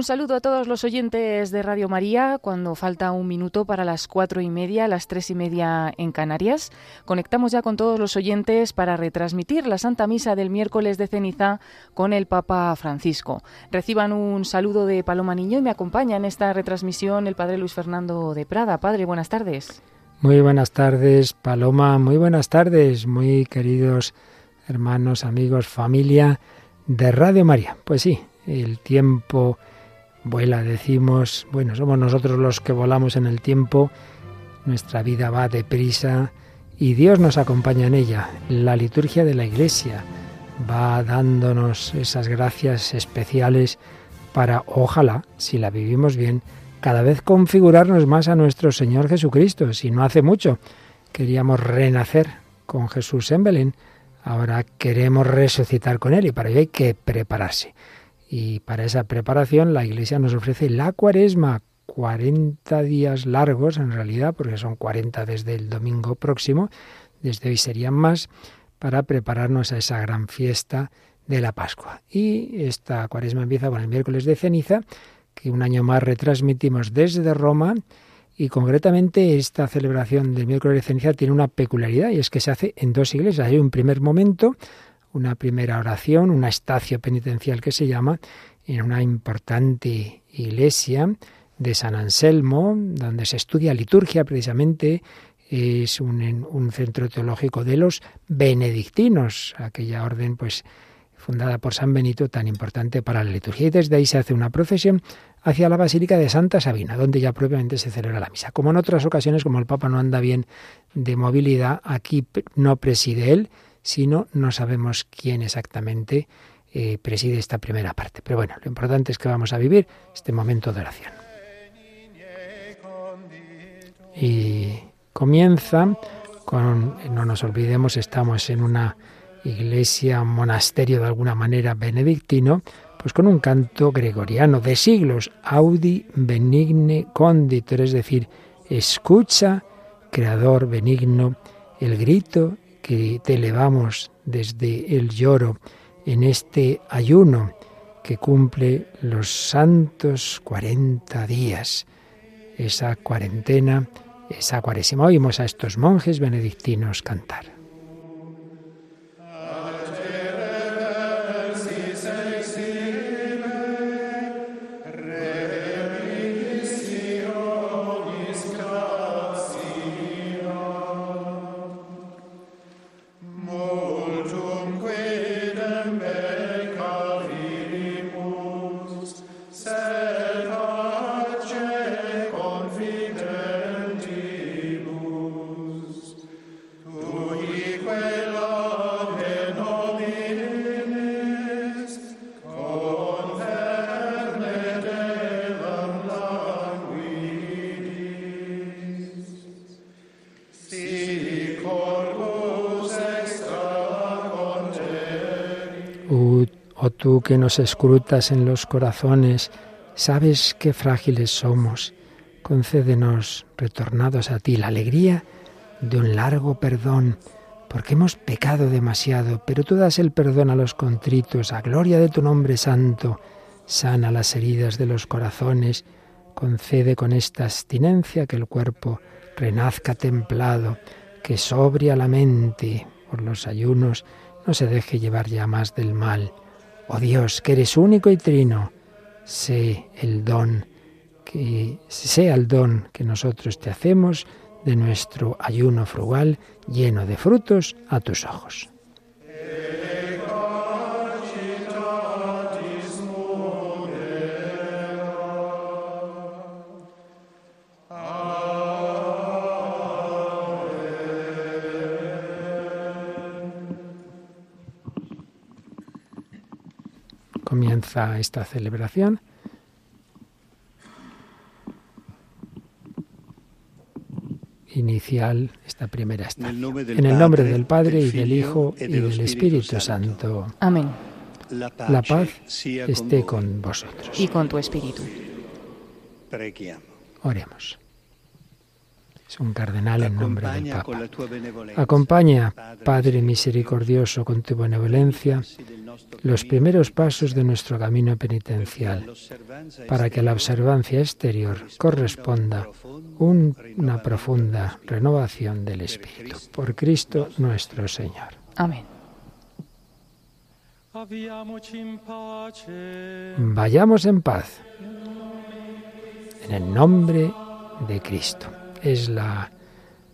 Un saludo a todos los oyentes de Radio María cuando falta un minuto para las cuatro y media, las tres y media en Canarias. Conectamos ya con todos los oyentes para retransmitir la Santa Misa del miércoles de ceniza con el Papa Francisco. Reciban un saludo de Paloma Niño y me acompaña en esta retransmisión el Padre Luis Fernando de Prada. Padre, buenas tardes. Muy buenas tardes, Paloma. Muy buenas tardes, muy queridos hermanos, amigos, familia de Radio María. Pues sí, el tiempo vuela, decimos, bueno, somos nosotros los que volamos en el tiempo, nuestra vida va deprisa y Dios nos acompaña en ella. La liturgia de la Iglesia va dándonos esas gracias especiales para, ojalá, si la vivimos bien, cada vez configurarnos más a nuestro Señor Jesucristo. Si no hace mucho queríamos renacer con Jesús en Belén, ahora queremos resucitar con Él y para ello hay que prepararse. Y para esa preparación la Iglesia nos ofrece la cuaresma, 40 días largos en realidad, porque son 40 desde el domingo próximo, desde hoy serían más, para prepararnos a esa gran fiesta de la Pascua. Y esta cuaresma empieza con el miércoles de ceniza, que un año más retransmitimos desde Roma, y concretamente esta celebración del miércoles de ceniza tiene una peculiaridad, y es que se hace en dos iglesias. Hay un primer momento una primera oración, una estacio penitencial que se llama, en una importante iglesia de San Anselmo, donde se estudia liturgia precisamente, es un, un, centro teológico de los benedictinos, aquella orden pues fundada por San Benito tan importante para la liturgia. Y desde ahí se hace una procesión hacia la Basílica de Santa Sabina, donde ya propiamente se celebra la misa. Como en otras ocasiones, como el Papa no anda bien de movilidad, aquí no preside él, sino no sabemos quién exactamente eh, preside esta primera parte. Pero bueno, lo importante es que vamos a vivir este momento de oración. Y comienza con, no nos olvidemos, estamos en una iglesia, un monasterio de alguna manera benedictino, pues con un canto gregoriano de siglos, Audi benigne conditor, es decir, escucha, creador benigno, el grito que te elevamos desde el lloro en este ayuno que cumple los santos 40 días, esa cuarentena, esa cuaresima. Oímos a estos monjes benedictinos cantar. Que nos escrutas en los corazones, sabes qué frágiles somos. Concédenos, retornados a ti, la alegría de un largo perdón, porque hemos pecado demasiado, pero tú das el perdón a los contritos, a gloria de tu nombre santo. Sana las heridas de los corazones, concede con esta abstinencia que el cuerpo renazca templado, que sobria la mente por los ayunos, no se deje llevar ya más del mal. Oh Dios, que eres único y trino, sé el don que sea el don que nosotros te hacemos de nuestro ayuno frugal lleno de frutos a tus ojos. Comienza esta celebración. Inicial, esta primera estación. En el nombre del Padre, y del Hijo y del Espíritu Santo. Amén. La paz esté con vosotros. Y con tu espíritu. Oremos. Es un cardenal en nombre del Papa. Acompaña, Padre misericordioso, con tu benevolencia, los primeros pasos de nuestro camino penitencial, para que la observancia exterior corresponda una profunda renovación del espíritu. Por Cristo nuestro Señor. Amén. Vayamos en paz. En el nombre de Cristo es la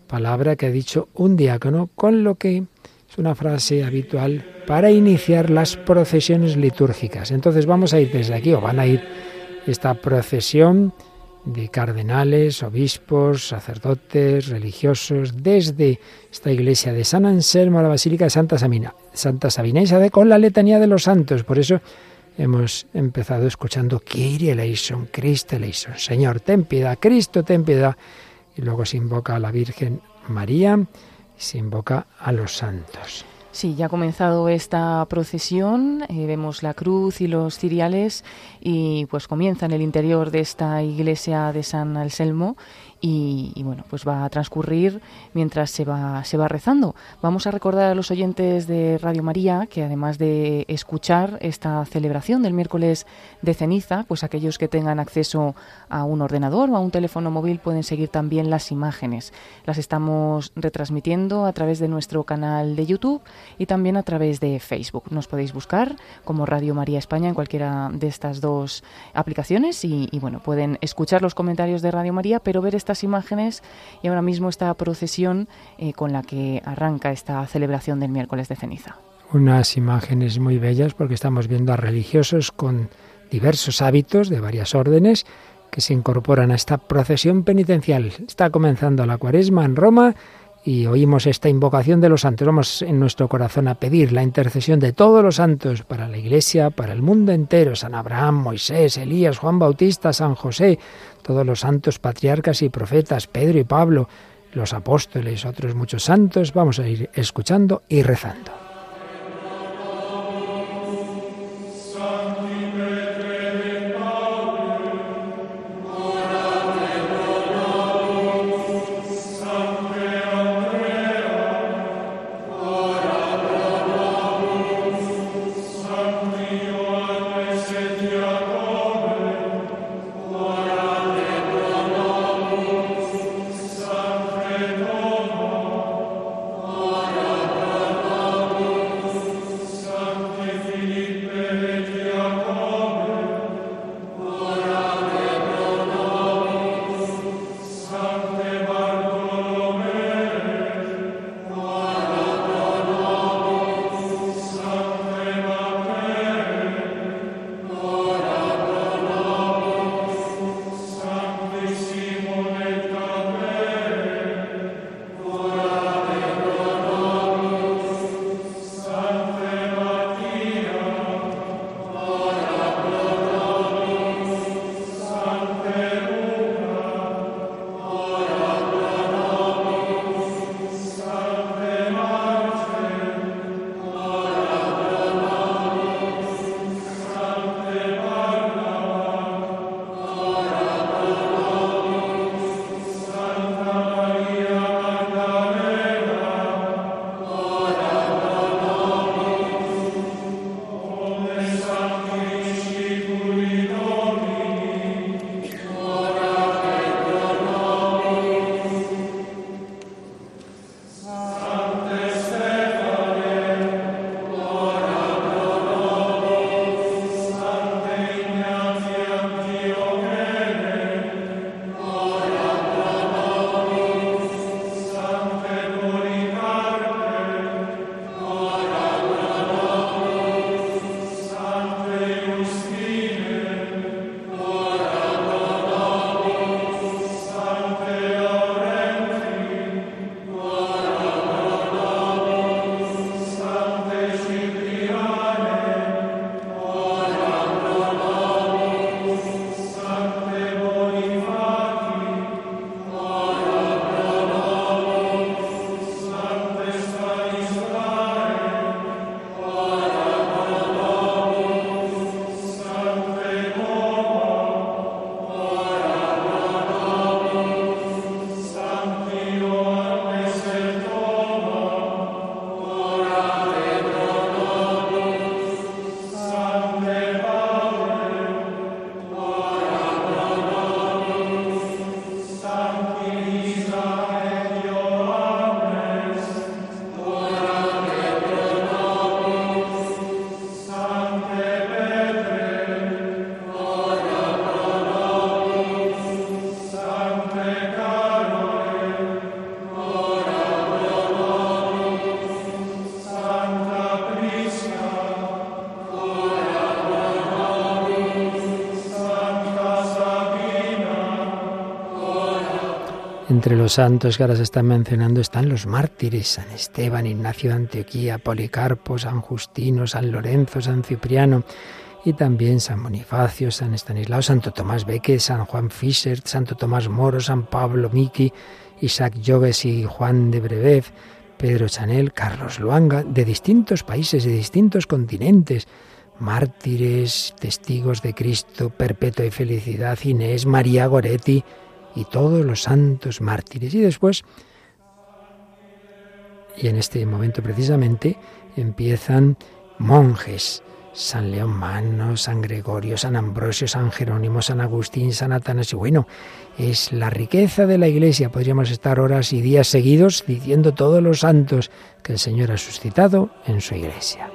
palabra que ha dicho un diácono, con lo que es una frase habitual para iniciar las procesiones litúrgicas. Entonces vamos a ir desde aquí, o van a ir esta procesión de cardenales, obispos, sacerdotes, religiosos, desde esta iglesia de San Anselmo a la Basílica de Santa Sabina, Santa Sabina y se con la letanía de los santos. Por eso hemos empezado escuchando Kyrie eleison, Cristo eleison, Señor, ten piedad, Cristo, ten piedad y luego se invoca a la Virgen María y se invoca a los santos. Sí, ya ha comenzado esta procesión, eh, vemos la cruz y los ciriales y pues comienza en el interior de esta iglesia de San Anselmo y, bueno, pues va a transcurrir mientras se va, se va rezando. Vamos a recordar a los oyentes de Radio María que además de escuchar esta celebración del miércoles de ceniza, pues aquellos que tengan acceso a un ordenador o a un teléfono móvil pueden seguir también las imágenes. Las estamos retransmitiendo a través de nuestro canal de YouTube y también a través de Facebook. Nos podéis buscar como Radio María España en cualquiera de estas dos aplicaciones y, bueno, pueden escuchar los comentarios de Radio María, pero ver estas imágenes y ahora mismo esta procesión eh, con la que arranca esta celebración del miércoles de ceniza. Unas imágenes muy bellas porque estamos viendo a religiosos con diversos hábitos de varias órdenes que se incorporan a esta procesión penitencial. Está comenzando la cuaresma en Roma y oímos esta invocación de los santos. Vamos en nuestro corazón a pedir la intercesión de todos los santos para la Iglesia, para el mundo entero, San Abraham, Moisés, Elías, Juan Bautista, San José, todos los santos patriarcas y profetas, Pedro y Pablo, los apóstoles, otros muchos santos. Vamos a ir escuchando y rezando. Entre los santos que ahora se están mencionando están los mártires, San Esteban, Ignacio de Antioquía, Policarpo, San Justino, San Lorenzo, San Cipriano y también San Bonifacio, San Estanislao, Santo Tomás Beque, San Juan Fischer, Santo Tomás Moro, San Pablo Miki, Isaac Jogues y Juan de Brevev, Pedro Chanel, Carlos Luanga, de distintos países, de distintos continentes, mártires, testigos de Cristo, perpetua y felicidad, Inés, María Goretti, y todos los santos mártires. Y después, y en este momento precisamente, empiezan monjes. San León Mano, San Gregorio, San Ambrosio, San Jerónimo, San Agustín, San Atanasio. Bueno, es la riqueza de la Iglesia. Podríamos estar horas y días seguidos diciendo todos los santos que el Señor ha suscitado en su Iglesia.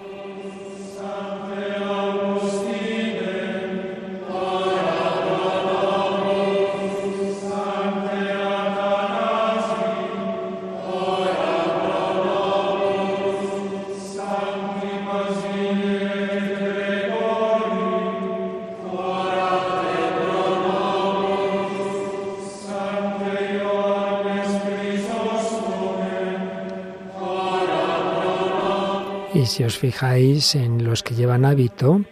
Y si os fijáis en los que llevan hábito,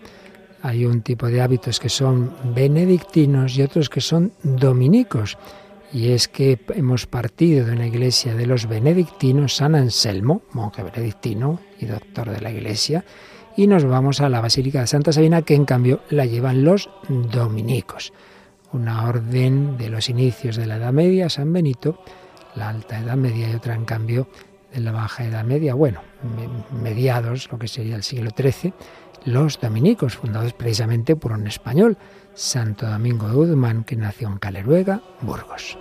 hay un tipo de hábitos que son benedictinos y otros que son dominicos. Y es que hemos partido de una iglesia de los benedictinos, San Anselmo, monje benedictino y doctor de la iglesia, y nos vamos a la Basílica de Santa Sabina, que en cambio la llevan los dominicos. Una orden de los inicios de la Edad Media, San Benito, la Alta Edad Media y otra en cambio de la Baja Edad Media, bueno, mediados, lo que sería el siglo XIII, los dominicos, fundados precisamente por un español, Santo Domingo de Guzmán, que nació en Caleruega, Burgos.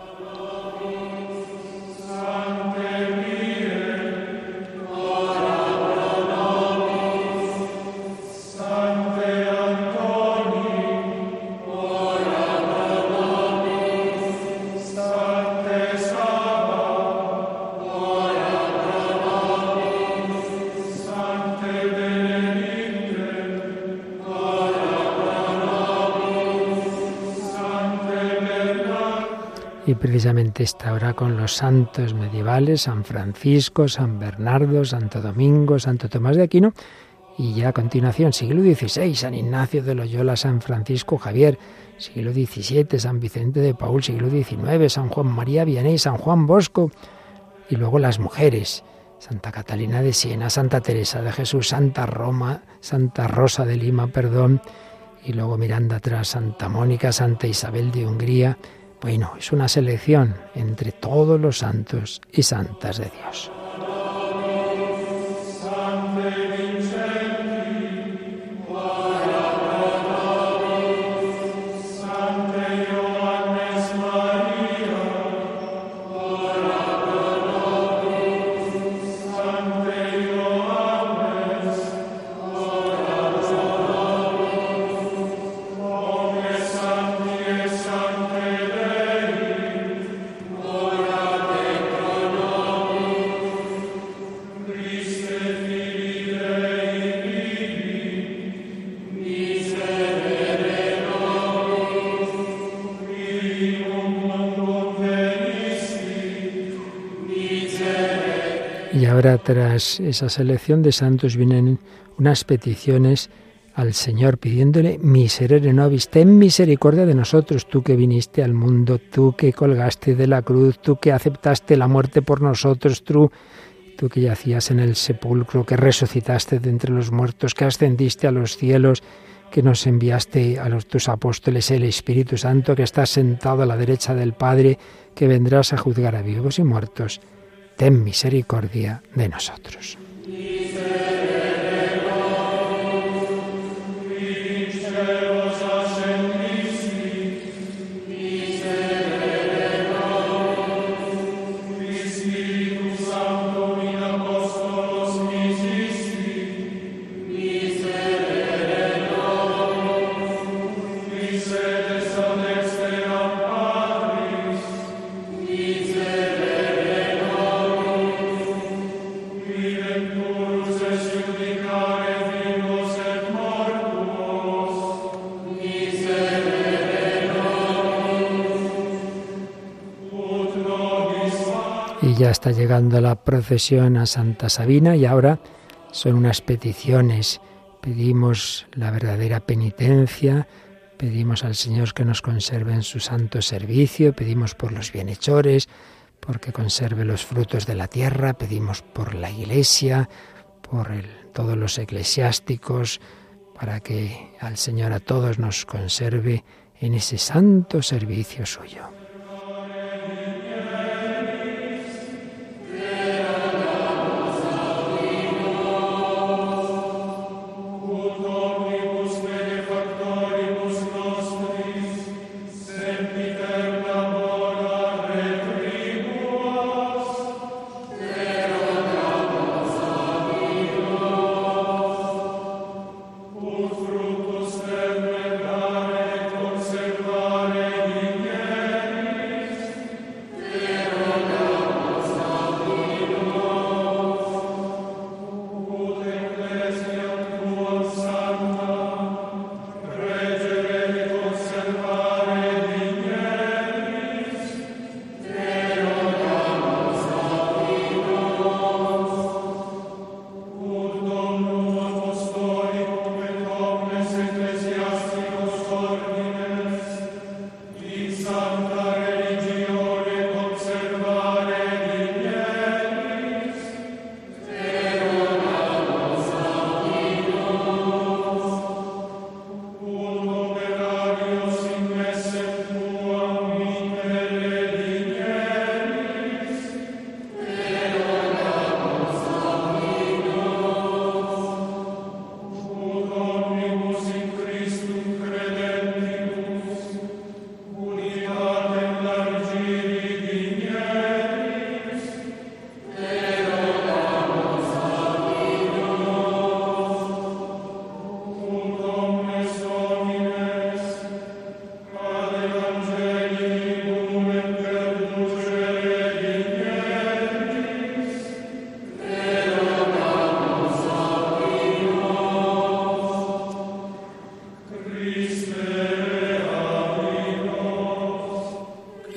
Precisamente está ahora con los santos medievales, San Francisco, San Bernardo, Santo Domingo, Santo Tomás de Aquino, y ya a continuación, siglo XVI, San Ignacio de Loyola, San Francisco Javier, siglo XVII, San Vicente de Paul, siglo XIX, San Juan María Vianney, San Juan Bosco, y luego las mujeres, Santa Catalina de Siena, Santa Teresa de Jesús, Santa Roma, Santa Rosa de Lima, perdón, y luego mirando atrás, Santa Mónica, Santa Isabel de Hungría, bueno, es una selección entre todos los santos y santas de Dios. Tras esa selección de santos vienen unas peticiones al Señor pidiéndole miserere nobis, ten misericordia de nosotros, tú que viniste al mundo, tú que colgaste de la cruz, tú que aceptaste la muerte por nosotros, tú, tú que yacías en el sepulcro, que resucitaste de entre los muertos, que ascendiste a los cielos, que nos enviaste a los tus apóstoles el Espíritu Santo, que estás sentado a la derecha del Padre, que vendrás a juzgar a vivos y muertos ten misericordia de nosotros. Está llegando la procesión a Santa Sabina y ahora son unas peticiones. Pedimos la verdadera penitencia, pedimos al Señor que nos conserve en su santo servicio, pedimos por los bienhechores, porque conserve los frutos de la tierra, pedimos por la Iglesia, por todos los eclesiásticos, para que al Señor a todos nos conserve en ese santo servicio suyo.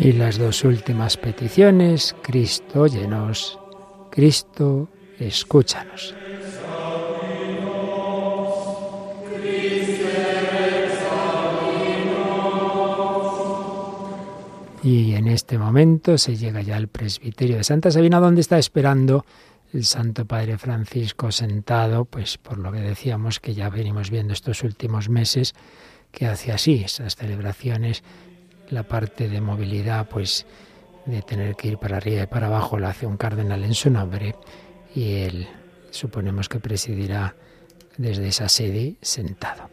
Y las dos últimas peticiones, Cristo, óyenos, Cristo, escúchanos. Y en este momento se llega ya al presbiterio de Santa Sabina, donde está esperando el Santo Padre Francisco sentado, pues por lo que decíamos que ya venimos viendo estos últimos meses, que hace así esas celebraciones la parte de movilidad, pues de tener que ir para arriba y para abajo, la hace un cardenal en su nombre y él suponemos que presidirá desde esa sede sentado.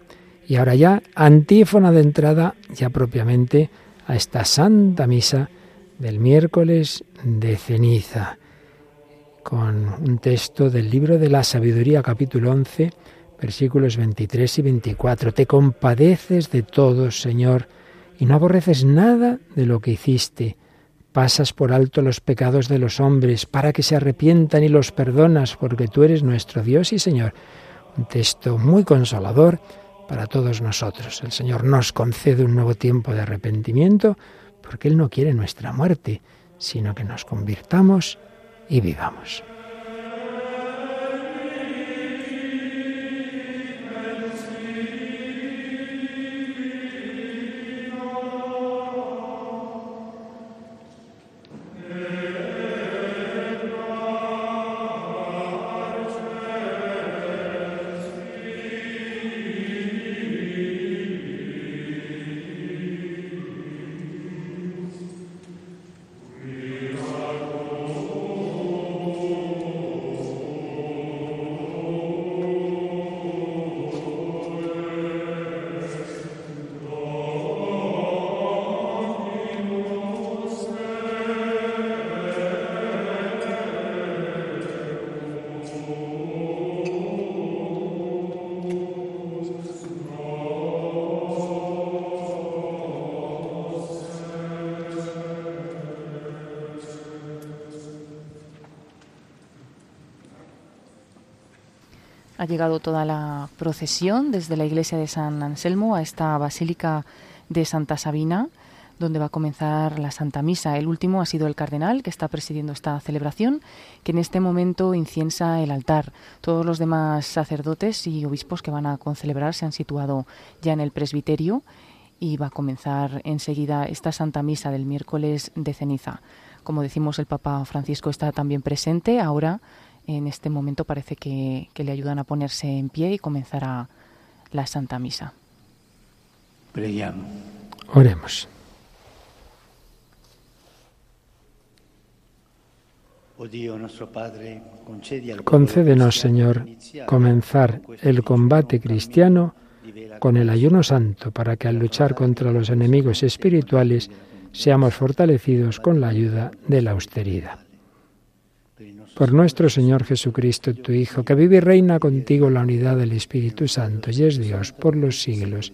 Y ahora ya, antífona de entrada ya propiamente a esta Santa Misa del miércoles de ceniza, con un texto del libro de la sabiduría capítulo 11, versículos 23 y 24. Te compadeces de todos, Señor, y no aborreces nada de lo que hiciste. Pasas por alto los pecados de los hombres para que se arrepientan y los perdonas, porque tú eres nuestro Dios y Señor. Un texto muy consolador para todos nosotros. El Señor nos concede un nuevo tiempo de arrepentimiento porque Él no quiere nuestra muerte, sino que nos convirtamos y vivamos. Llegado toda la procesión desde la iglesia de San Anselmo a esta basílica de Santa Sabina donde va a comenzar la Santa Misa. El último ha sido el cardenal que está presidiendo esta celebración, que en este momento inciensa el altar. Todos los demás sacerdotes y obispos que van a concelebrar se han situado ya en el presbiterio y va a comenzar enseguida esta Santa Misa del miércoles de ceniza. Como decimos, el Papa Francisco está también presente. Ahora, en este momento, parece que, le ayudan a ponerse en pie y comenzará la Santa Misa. Oremos. Concédenos, Señor, comenzar el combate cristiano con el ayuno santo para que al luchar contra los enemigos espirituales seamos fortalecidos con la ayuda de la austeridad. Por nuestro Señor Jesucristo, tu Hijo, que vive y reina contigo la unidad del Espíritu Santo y es Dios por los siglos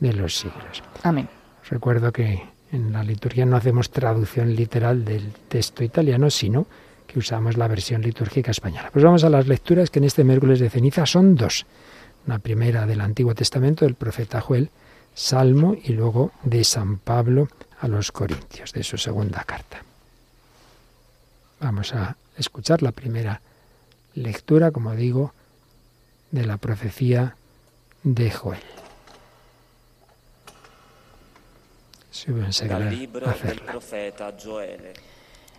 de los siglos. Amén. Recuerdo que en la liturgia no hacemos traducción literal del texto italiano, sino que usamos la versión litúrgica española. Pues vamos a las lecturas que en este miércoles de ceniza son dos. Una primera del Antiguo Testamento del profeta Joel, Salmo, y luego de San Pablo a los Corintios, de su segunda carta. Vamos a escuchar la primera lectura, como digo, de la profecía de Joel.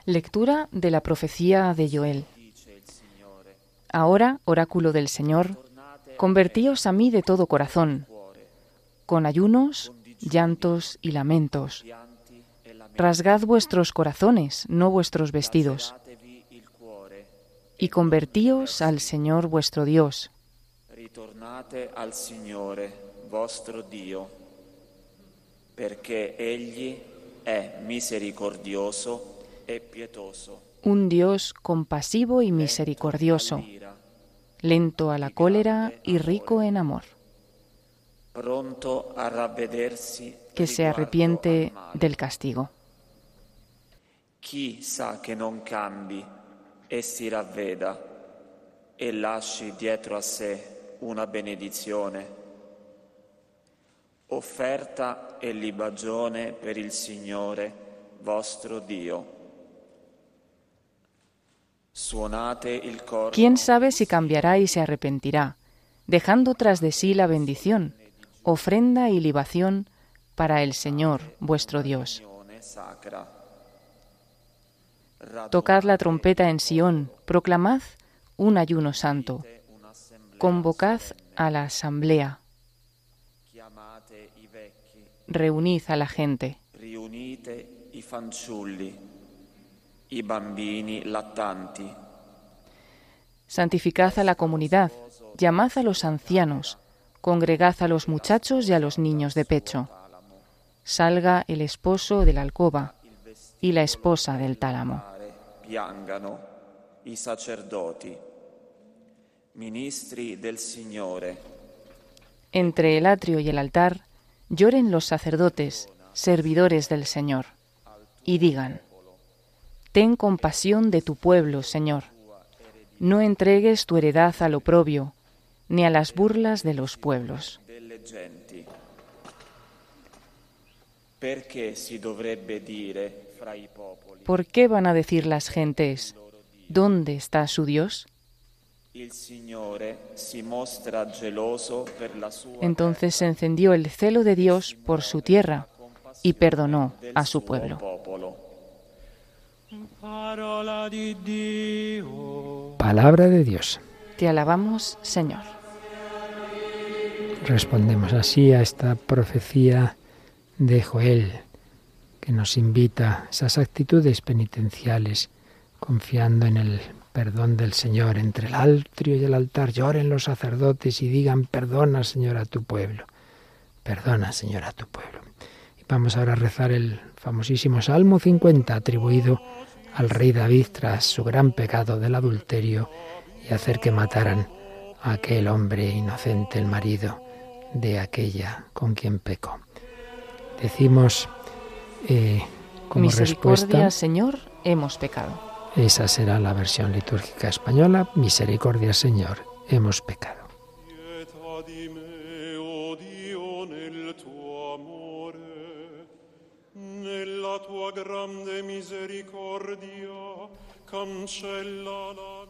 Lectura de la profecía de Joel. Ahora, oráculo del Señor, convertíos a mí de todo corazón, con ayunos, llantos y lamentos Rasgad vuestros corazones, no vuestros vestidos, y convertíos al Señor vuestro Dios. Ritornate al Signore vostro Dio, perché egli è misericordioso e pietoso. Un Dios compasivo y misericordioso, lento a la cólera y rico en amor. Pronto a ravvedersi que se arrepiente del castigo. Chi sa che non cambi e si ravveda e lasci dietro a sé una benedizione, offerta e libagione per il Signore vostro Dio. Suonate il corno. ¿Quién sabe si cambiará y se arrepentirá, dejando tras de sí la bendición, ofrenda y libación para el Señor vuestro Dios? Tocad la trompeta en Sión, proclamad un ayuno santo, convocad a la asamblea, reunid a la gente. Santificad a la comunidad, llamad a los ancianos, congregad a los muchachos y a los niños de pecho. Salga el esposo de la alcoba y la esposa del tálamo piangano i sacerdoti, ministri del Signore. Entre el atrio y el altar lloren los sacerdotes, servidores del Señor, y digan, Ten compasión de tu pueblo, Señor. No entregues tu heredad al oprobio, ni a las burlas de los pueblos. Perché si dovrebbe dire ¿Por qué van a decir las gentes, ¿dónde está su Dios? Entonces se encendió el celo de Dios por su tierra y perdonó a su pueblo. Palabra de Dios. Te alabamos, Señor. Respondemos así a esta profecía de Joel que nos invita esas actitudes penitenciales, confiando en el perdón del Señor. Entre el altrio y el altar lloren los sacerdotes y digan, perdona, Señor, a tu pueblo. Perdona, Señor, a tu pueblo. Y vamos ahora a rezar el famosísimo Salmo 50, atribuido al rey David tras su gran pecado del adulterio y hacer que mataran a aquel hombre inocente, el marido de aquella con quien pecó. Decimos eh, como Misericordia, Señor, hemos pecado. Esa será la versión litúrgica española. Misericordia, Señor, hemos pecado.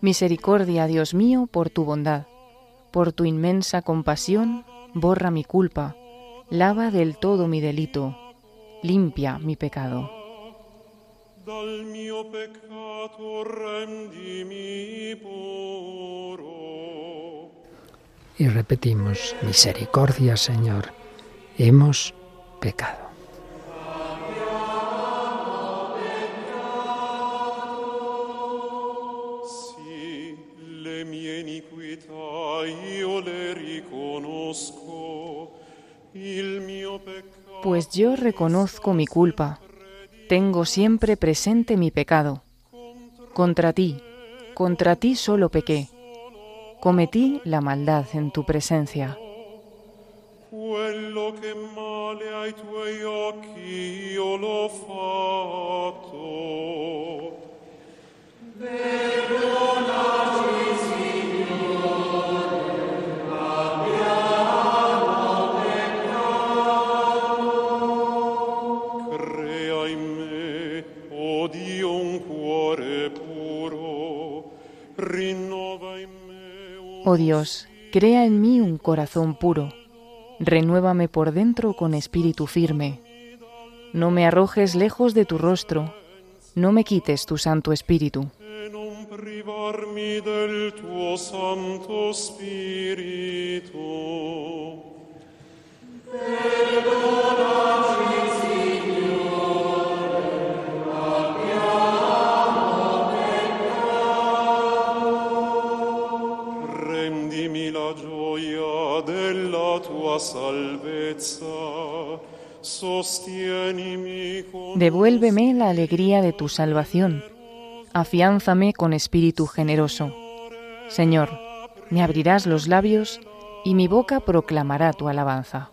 Misericordia, Dios mío, por tu bondad. Por tu inmensa compasión, borra mi culpa, lava del todo mi delito, limpia mi pecado. Y repetimos, misericordia, Señor, hemos pecado. Pues yo reconozco mi culpa, tengo siempre presente mi pecado. Contra ti, contra ti solo pequé, cometí la maldad en tu presencia. Oh Dios, crea en mí un corazón puro, renuévame por dentro con espíritu firme. No me arrojes lejos de tu rostro, no me quites tu Santo Espíritu. Devuélveme la alegría de tu salvación. Afiánzame con espíritu generoso. Señor, me abrirás los labios y mi boca proclamará tu alabanza.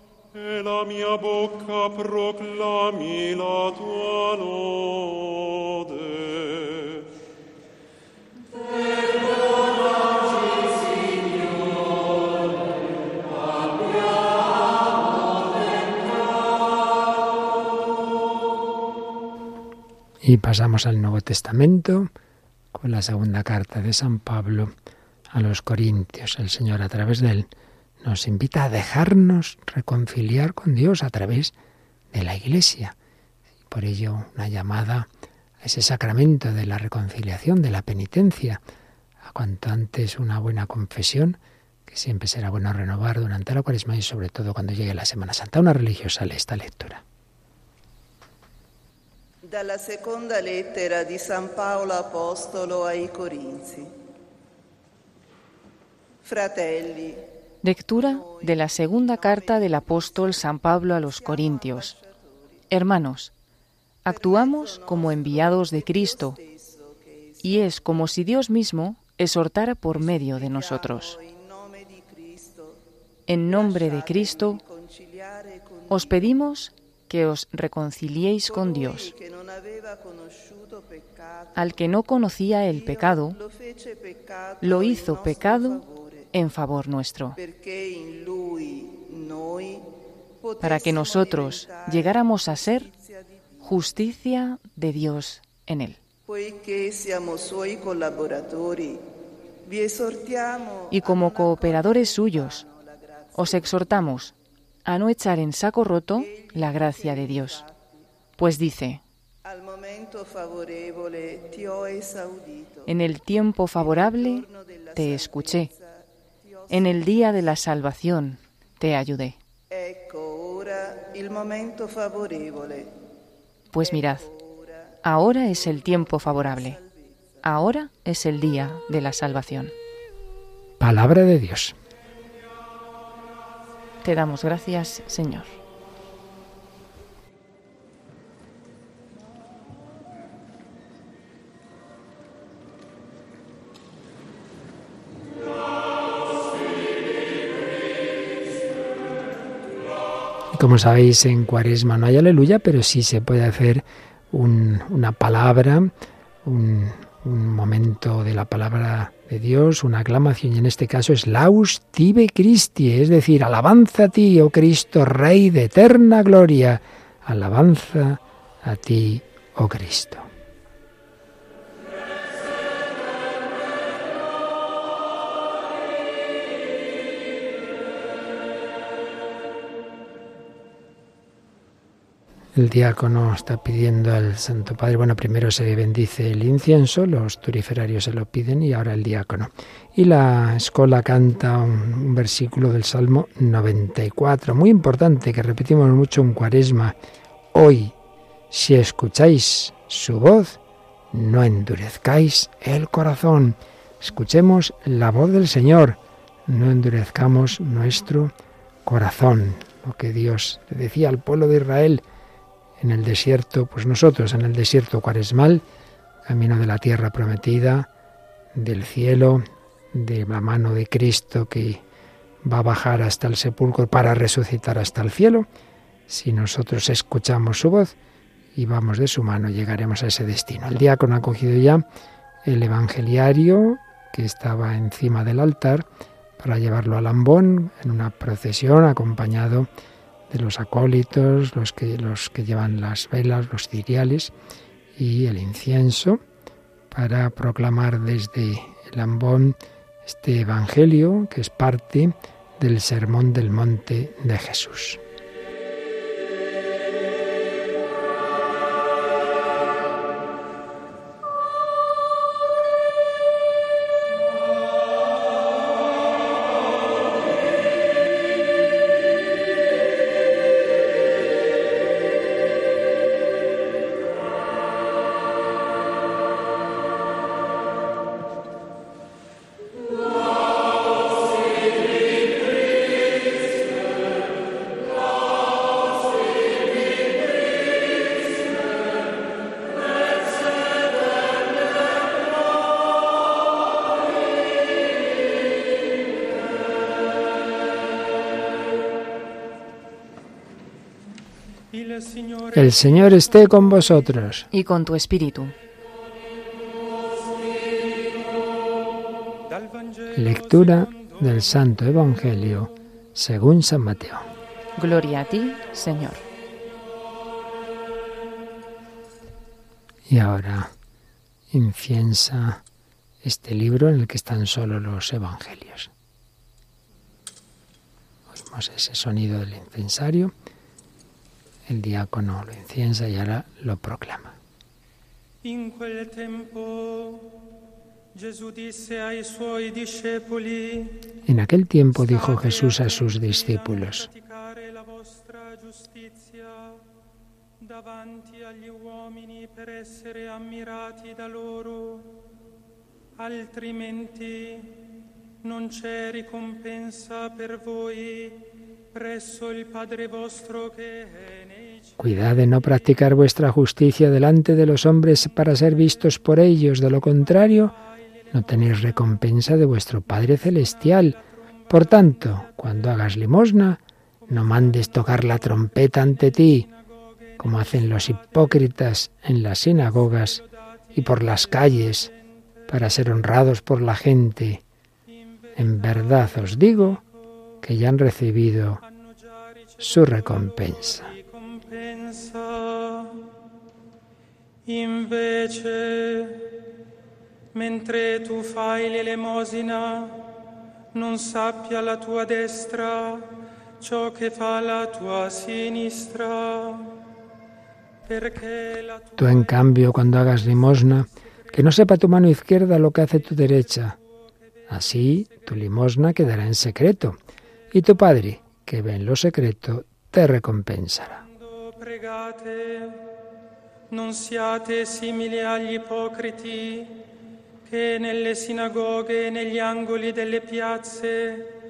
Y pasamos al Nuevo Testamento con la segunda carta de San Pablo a los Corintios. El Señor a través de él nos invita a dejarnos reconciliar con Dios a través de la Iglesia. Y por ello una llamada a ese sacramento de la reconciliación, de la penitencia, a cuanto antes una buena confesión, que siempre será bueno renovar durante la cuaresma y sobre todo cuando llegue la Semana Santa. Una religiosa lee esta lectura. Dalla San Paolo Apostolo ai Corinzi. Fratelli. Lectura de la segunda carta del apóstol San Pablo a los Corintios. Hermanos, actuamos como enviados de Cristo y es como si Dios mismo exhortara por medio de nosotros. En nombre de Cristo, os pedimos que os reconciliéis con Dios. Al que no conocía el pecado, lo hizo pecado en favor nuestro, para que nosotros llegáramos a ser justicia de Dios en él. Y como cooperadores suyos, os exhortamos a no echar en saco roto la gracia de Dios. Pues dice, en el tiempo favorable te escuché, en el día de la salvación te ayudé. Pues mirad, ahora es el tiempo favorable, ahora es el día de la salvación. Palabra de Dios. Te damos gracias, Señor. Como sabéis, en Cuaresma no hay aleluya, pero sí se puede hacer una palabra, un, un momento de la palabra de Dios, una aclamación, y en este caso es Laus Tibe Christi, es decir, alabanza a ti, oh Cristo, Rey de eterna gloria, alabanza a ti, oh Cristo. El diácono está pidiendo al Santo Padre, bueno, primero se bendice el incienso, los turiferarios se lo piden y ahora el diácono. Y la escuela canta un, versículo del Salmo 94, muy importante, que repetimos mucho en cuaresma. Hoy, si escucháis su voz, no endurezcáis el corazón. Escuchemos la voz del Señor, no endurezcamos nuestro corazón. Lo que Dios le decía al pueblo de Israel, en el desierto, pues nosotros en el desierto cuaresmal, camino de la tierra prometida, del cielo, de la mano de Cristo que va a bajar hasta el sepulcro para resucitar hasta el cielo, si nosotros escuchamos su voz y vamos de su mano, llegaremos a ese destino. El diácono ha cogido ya el evangeliario que estaba encima del altar para llevarlo al ambón en una procesión acompañado de los acólitos, los que, los que llevan las velas, los ciriales y el incienso, para proclamar desde el ambón este Evangelio que es parte del Sermón del Monte de Jesús. El Señor esté con vosotros. Y con tu espíritu. Lectura del Santo Evangelio según San Mateo. Gloria a ti, Señor. Y ahora inciensa este libro en el que están solo los evangelios. Oímos ese sonido del incensario el diácono lo inciensa y ahora lo proclama. En aquel tiempo dijo Jesús a sus discípulos, davanti agli uomini per essere ammirati da loro, altrimenti non c'è ricompensa per voi Cuidad de no practicar vuestra justicia delante de los hombres para ser vistos por ellos, de lo contrario, no tenéis recompensa de vuestro Padre Celestial. Por tanto, cuando hagas limosna, no mandes tocar la trompeta ante ti, como hacen los hipócritas en las sinagogas y por las calles, para ser honrados por la gente. En verdad os digo, que ya han recibido su recompensa. Invece, mentre tu fai l'elemosina, non sappia la tua destra ciò che fa la tua sinistra. Tú, en cambio, cuando hagas limosna, que no sepa tu mano izquierda lo que hace tu derecha. Así tu limosna quedará en secreto y tu Padre, que ve en lo secreto, te recompensará. Non siate simili agli ipocriti che nelle sinagoghe e negli angoli delle piazze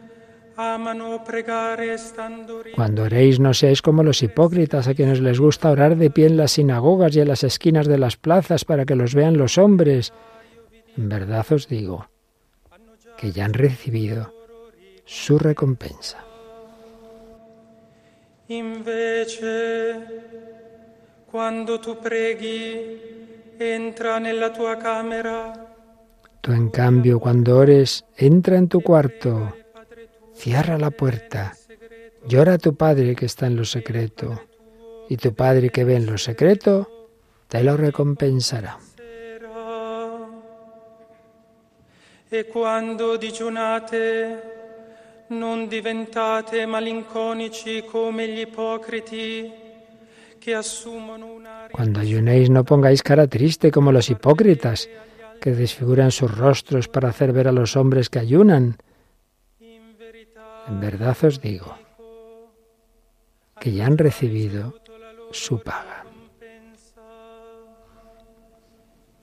Cuando oréis no seáis como los hipócritas a quienes les gusta orar de pie en las sinagogas y en las esquinas de las plazas para que los vean los hombres. En verdad os digo que ya han recibido su recompensa. Invece, cuando tu preghi, entra nella tua camera. Tú, en cambio, cuando ores, entra en tu cuarto, cierra la puerta, llora a tu Padre que está en lo secreto, y tu Padre que ve en lo secreto, te lo recompensará. E quando digiunate, non diventate malinconici come gli ipocriti che assumono una Cuando ayunéis no pongáis cara triste como los hipócritas, que desfiguran sus rostros para hacer ver a los hombres que ayunan. En verdad os digo que ya han recibido su paga.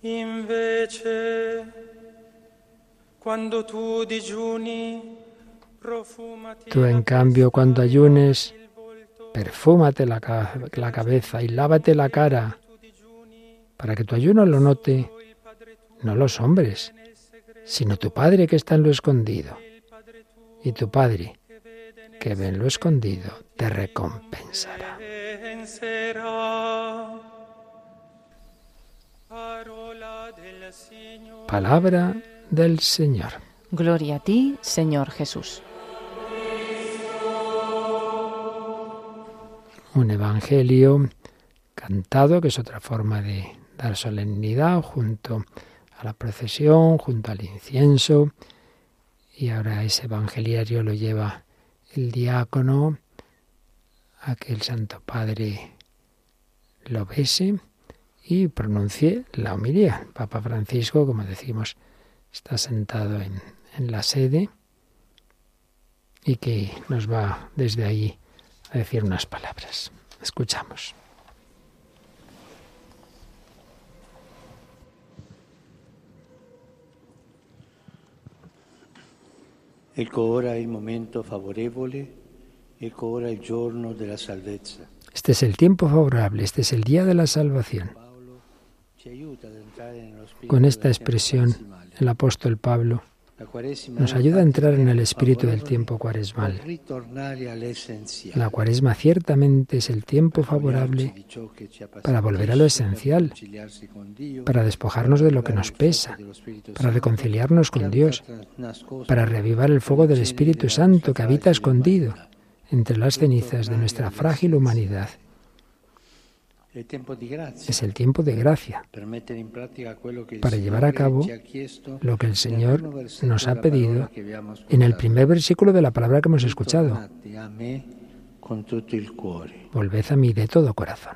Invece, quando tu digiuni, Tú, en cambio, cuando ayunes, perfúmate la, la cabeza y lávate la cara, para que tu ayuno lo note no los hombres, sino tu Padre que está en lo escondido. Y tu Padre, que ve en lo escondido, te recompensará. Palabra del Señor. Gloria a ti, Señor Jesús. Un evangelio cantado, que es otra forma de dar solemnidad junto a la procesión, junto al incienso. Y ahora ese evangeliario lo lleva el diácono a que el Santo Padre lo bese y pronuncie la homilía. Papa Francisco, como decimos, está sentado en, en la sede y que nos va desde ahí a decir unas palabras. Escuchamos. Ecco ora il momento favorevole, ecco ora il giorno della salvezza. Este es el tiempo favorable, este es el día de la salvación. Con esta expresión, el apóstol Pablo nos ayuda a entrar en el espíritu del tiempo cuaresmal. La cuaresma ciertamente es el tiempo favorable para volver a lo esencial, para despojarnos de lo que nos pesa, para reconciliarnos con Dios, para reavivar el fuego del Espíritu Santo que habita escondido entre las cenizas de nuestra frágil humanidad. È tempo di grazia Es el tiempo de gracia, para llevar a cabo lo que el Señor nos ha pedido en el primer versículo de la palabra que hemos escuchado. Volved a mí de todo corazón.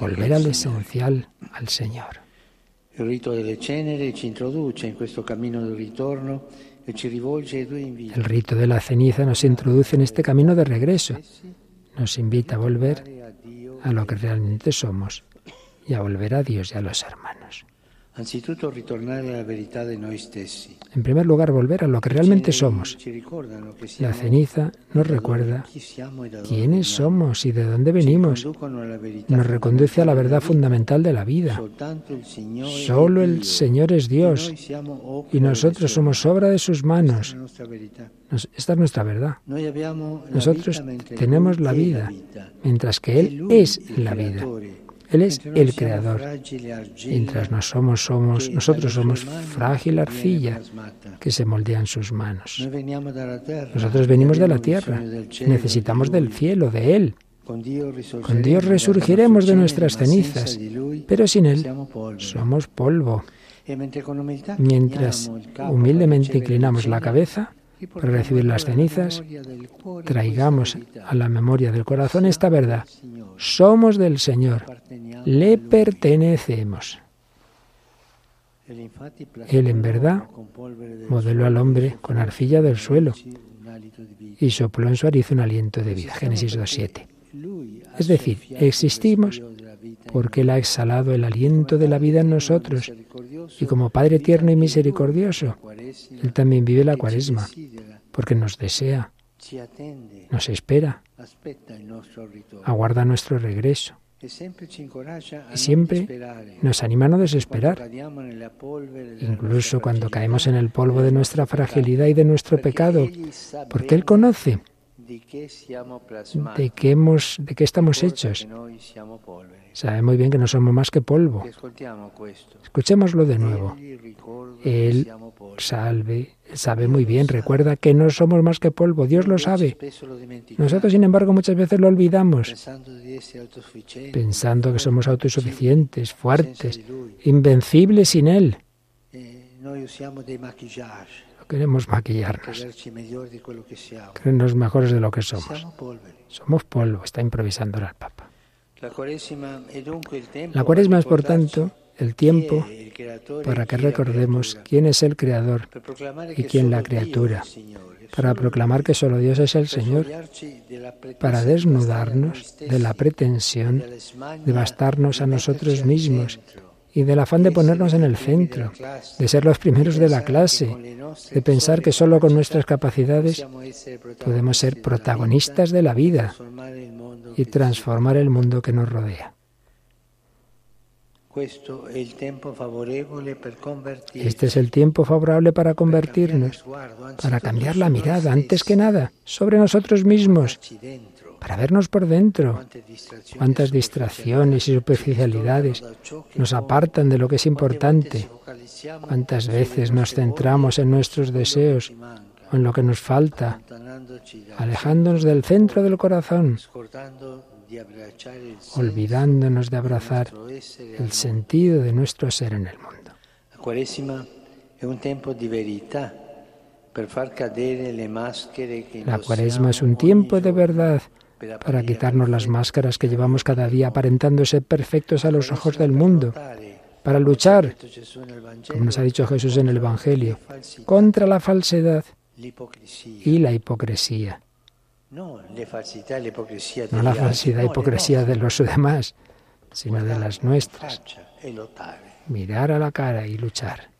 Volver al esencial, al Señor. Il rito delle ceneri ci introduce in questo cammino del ritorno e ci rivolge ai due inviti. El rito de la ceniza nos introduce en este camino de regreso. Nos invita a volver a lo que realmente somos y a volver a Dios y a los hermanos. En primer lugar, volver a lo que realmente somos. La ceniza nos recuerda e da dove quiénes somos y de dónde venimos. Nos reconduce a la verdad fundamental de la vida. Solo el. Señor es E Dios y nosotros somos obra de sus manos. Esta es nuestra verdad. Nosotros tenemos la vida, mientras que Él es la vida. Él es el creador. Mientras somos, somos, nosotros somos frágil arcilla que se moldea en sus manos. Nosotros venimos de la tierra, necesitamos del cielo, de Él. Con Dios resurgiremos de nuestras cenizas, pero sin Él somos polvo. Mientras humildemente inclinamos la cabeza para recibir las cenizas, traigamos a la memoria del corazón esta verdad. Somos del Señor, le pertenecemos. Él, en verdad, modeló al hombre con arcilla del suelo y sopló en su nariz un aliento de vida. Génesis 2.7. Lui ha Es decir, existimos porque Él ha exhalado el aliento de la vida en nosotros. Y como Padre tierno y misericordioso, Él también vive la cuaresma, porque nos desea, nos espera, aguarda nuestro regreso y siempre nos anima a no desesperar, incluso cuando caemos en el polvo de nuestra fragilidad y de nuestro pecado, porque Él conoce de qué, hemos, de qué estamos hechos. Sabe muy bien que no somos más que polvo. Escuchémoslo de nuevo. Él salve, sabe muy bien, recuerda que no somos más que polvo, Dios lo sabe. Nosotros, sin embargo, muchas veces lo olvidamos, pensando que somos autosuficientes, fuertes, invencibles sin Él. Queremos maquillarnos, creernos mejores de lo que somos. Somos polvo, está improvisando el Papa. La cuaresma es, por tanto, el tiempo para que recordemos quién es el Creador y quién la criatura, para proclamar que solo Dios es el Señor, para desnudarnos de la pretensión de bastarnos a nosotros mismos y del afán de ponernos en el centro, de ser los primeros de la clase, de pensar que solo con nuestras capacidades podemos ser protagonistas de la vida y transformar el mundo que nos rodea. Este es el tiempo favorable para convertirnos, para cambiar la mirada, antes que nada, sobre nosotros mismos, para vernos por dentro. Cuántas distracciones y superficialidades nos apartan de lo que es importante. Cuántas veces nos centramos en nuestros deseos o en lo que nos falta, alejándonos del centro del corazón, olvidándonos de abrazar el sentido de nuestro ser en el mundo. La cuaresma es un tiempo de verdad para quitarnos las máscaras que llevamos cada día aparentándose perfectos a los ojos del mundo, para luchar, como nos ha dicho Jesús en el Evangelio, contra la falsedad y la hipocresía. No la falsidad y hipocresía de los demás, sino de las nuestras. Mirar a la cara y luchar.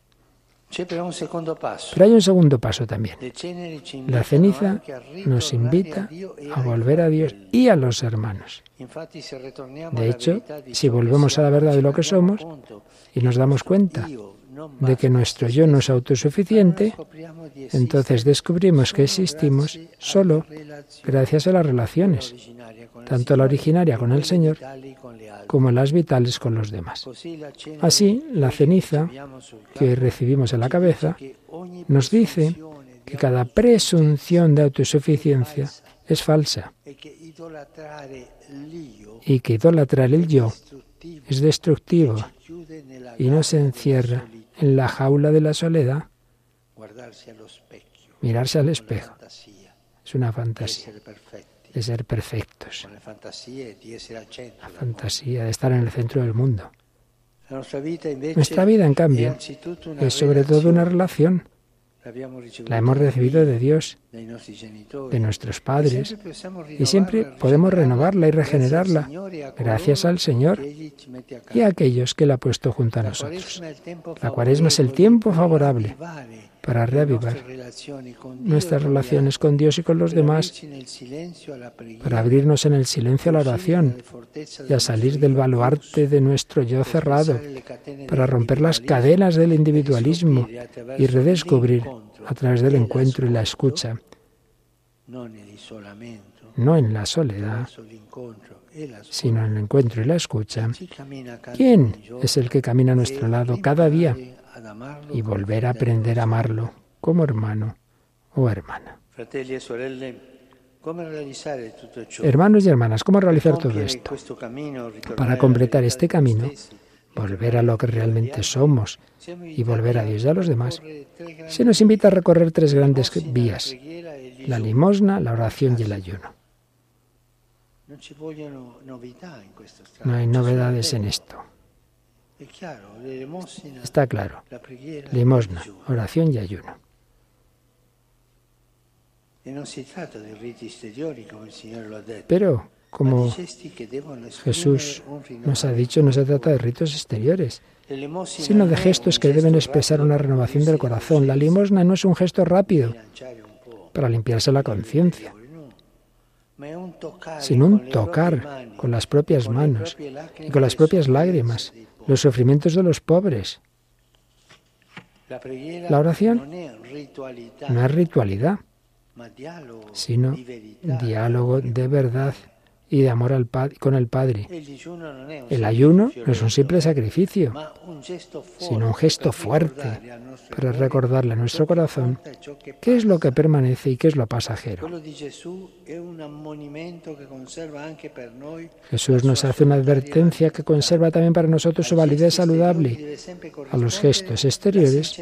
Pero hay un segundo paso también. La ceniza nos invita a volver a Dios y a los hermanos. De hecho, si volvemos a la verdad de lo que somos y nos damos cuenta de que nuestro yo no es autosuficiente, entonces descubrimos que existimos solo gracias a las relaciones, tanto la originaria con el Señor como las vitales con los demás. Así, la ceniza que recibimos en la cabeza nos dice que cada presunción de autosuficiencia es falsa y que idolatrar el yo es destructivo y nos encierra en la jaula de la soledad, mirarse al espejo. Es una fantasía de ser perfectos. La fantasía de estar en el centro del mundo. Nuestra vida, en cambio, es sobre todo una relación. La hemos recibido de Dios, de nuestros padres, y siempre podemos renovarla. y regenerarla gracias al Señor y a aquellos que la ha puesto junto a nosotros. La cuaresma es el tiempo favorable para reavivar nuestras relaciones con Dios y con los demás, para abrirnos en el silencio a la oración y a salir del baluarte de nuestro yo cerrado, para romper las cadenas del individualismo y redescubrir a través del encuentro y la escucha, no en la soledad, sino en el encuentro y la escucha, ¿quién es el que camina a nuestro lado cada día y volver a aprender a amarlo como hermano o hermana. Hermanos y hermanas, ¿cómo realizar todo esto? Para completar este camino, volver a lo que realmente somos y volver a Dios y a los demás, se nos invita a recorrer tres grandes vías, la limosna, la oración y el ayuno. No hay novedades en esto. Está claro. Limosna, oración y ayuno. Pero, como Jesús nos ha dicho, no se trata de ritos exteriores, sino de gestos que deben expresar una renovación del corazón. La limosna no es un gesto rápido para limpiarse la conciencia, sino un tocar con las propias manos y con las propias lágrimas los sufrimientos de los pobres. La oración no es ritualidad, sino diálogo de verdad y de amor al con el Padre. El ayuno no es un simple sacrificio, sino un gesto fuerte para recordarle a nuestro corazón qué es lo que permanece y qué es lo pasajero. Jesús nos hace una advertencia que conserva también para nosotros su validez saludable. A los gestos exteriores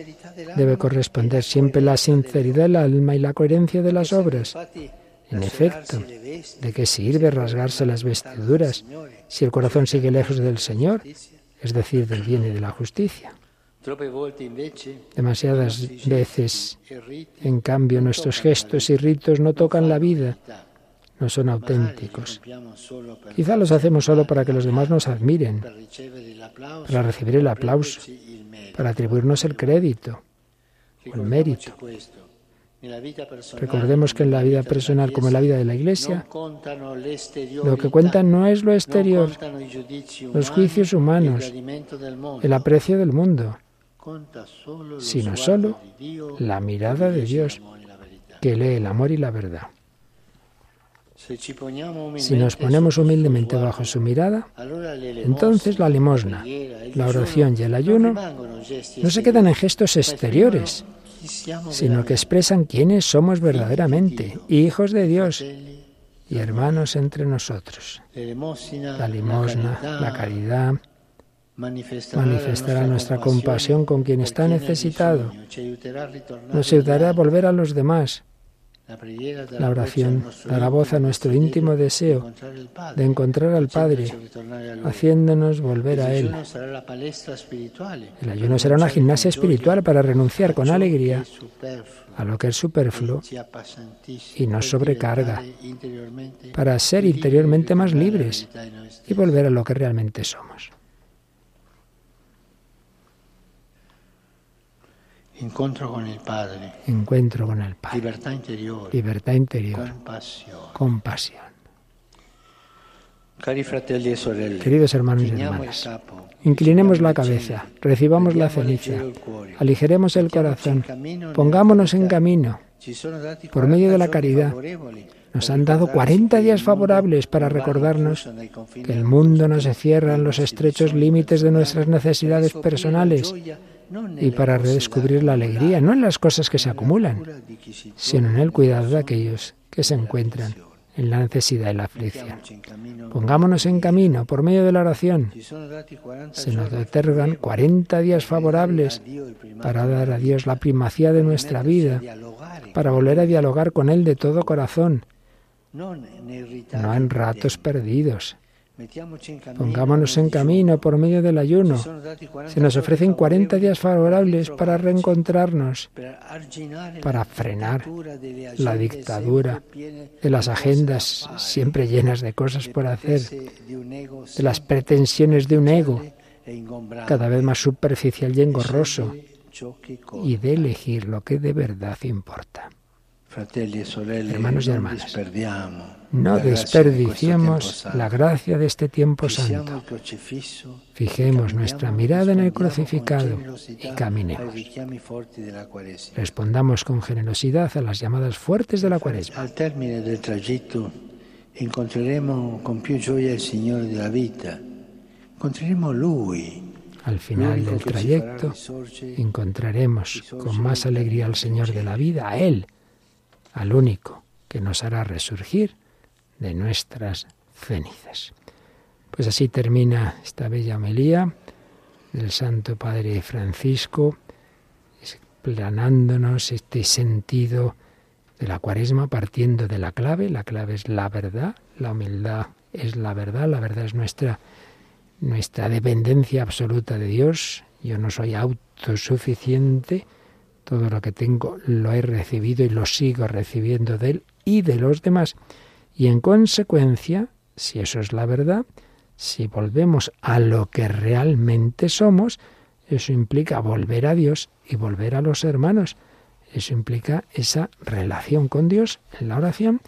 debe corresponder siempre la sinceridad del alma y la coherencia de las obras. En efecto, ¿de qué sirve rasgarse las vestiduras si el corazón sigue lejos del Señor, es decir, del bien y de la justicia? Demasiadas veces, en cambio, nuestros gestos y ritos no tocan la vida, no son auténticos. Quizá los hacemos solo para que los demás nos admiren, para recibir el aplauso, para atribuirnos el crédito el mérito. Recordemos que en la vida personal como en la vida de la Iglesia, lo que cuenta no es lo exterior, los juicios humanos, el aprecio del mundo, sino solo la mirada de Dios, que lee el amor y la verdad. Si nos ponemos humildemente bajo su mirada, entonces la limosna, la oración y el ayuno no se quedan en gestos exteriores, sino que expresan quiénes somos verdaderamente, hijos de Dios y hermanos entre nosotros. La limosna, la caridad, manifestará nuestra compasión con quien está necesitado. Nos ayudará a volver a los demás la oración dará voz a nuestro íntimo deseo de encontrar al Padre, haciéndonos volver a Él. El ayuno será una gimnasia espiritual para renunciar con alegría a lo que es superfluo y nos sobrecarga, para ser interiormente más libres y volver a lo que realmente somos. Encuentro con el Padre. Encuentro con el Padre. Libertad interior. Libertad interior. Compasión. Compasión. Cari fratelli e sorelle, Queridos hermanos y hermanas, inclinemos la cabeza, recibamos la ceniza, aligeremos el corazón, pongámonos en camino. Por medio de la caridad, nos han dado 40 días favorables para recordarnos que el mundo no se cierra en los estrechos límites de nuestras necesidades personales y para redescubrir la alegría, no en las cosas que se acumulan, sino en el cuidado de aquellos que se encuentran en la necesidad y la aflicción. Pongámonos en camino por medio de la oración. Se nos otorgan 40 días favorables para dar a Dios la primacía de nuestra vida, para volver a dialogar con Él de todo corazón, no en ratos perdidos, Pongámonos en camino por medio del ayuno. Se nos ofrecen 40 días favorables para reencontrarnos, para frenar la dictadura de las agendas siempre llenas de cosas por hacer, de las pretensiones de un ego cada vez más superficial y engorroso, y de elegir lo que de verdad importa. Hermanos y hermanas, no desperdiciemos la gracia de este tiempo santo. Fijemos nuestra mirada en el crucificado y caminemos. Respondamos con generosidad a las llamadas fuertes de la cuaresma. Al término del trayecto encontraremos con più gioia. Encontraremos Lui. Al final del trayecto encontraremos con más alegría al Señor de la vida, a Él, al único que nos hará resurgir de nuestras cenizas. Pues así termina esta bella homilía del Santo Padre Francisco, explanándonos este sentido de la cuaresma partiendo de la clave. La clave es la verdad, la humildad es la verdad, la verdad es nuestra, nuestra dependencia absoluta de Dios. Yo no soy autosuficiente, todo lo que tengo lo he recibido y lo sigo recibiendo de Él y de los demás. Y en consecuencia, si eso es la verdad, si volvemos a lo que realmente somos, eso implica volver a Dios y volver a los hermanos. Eso implica esa relación con Dios en la oración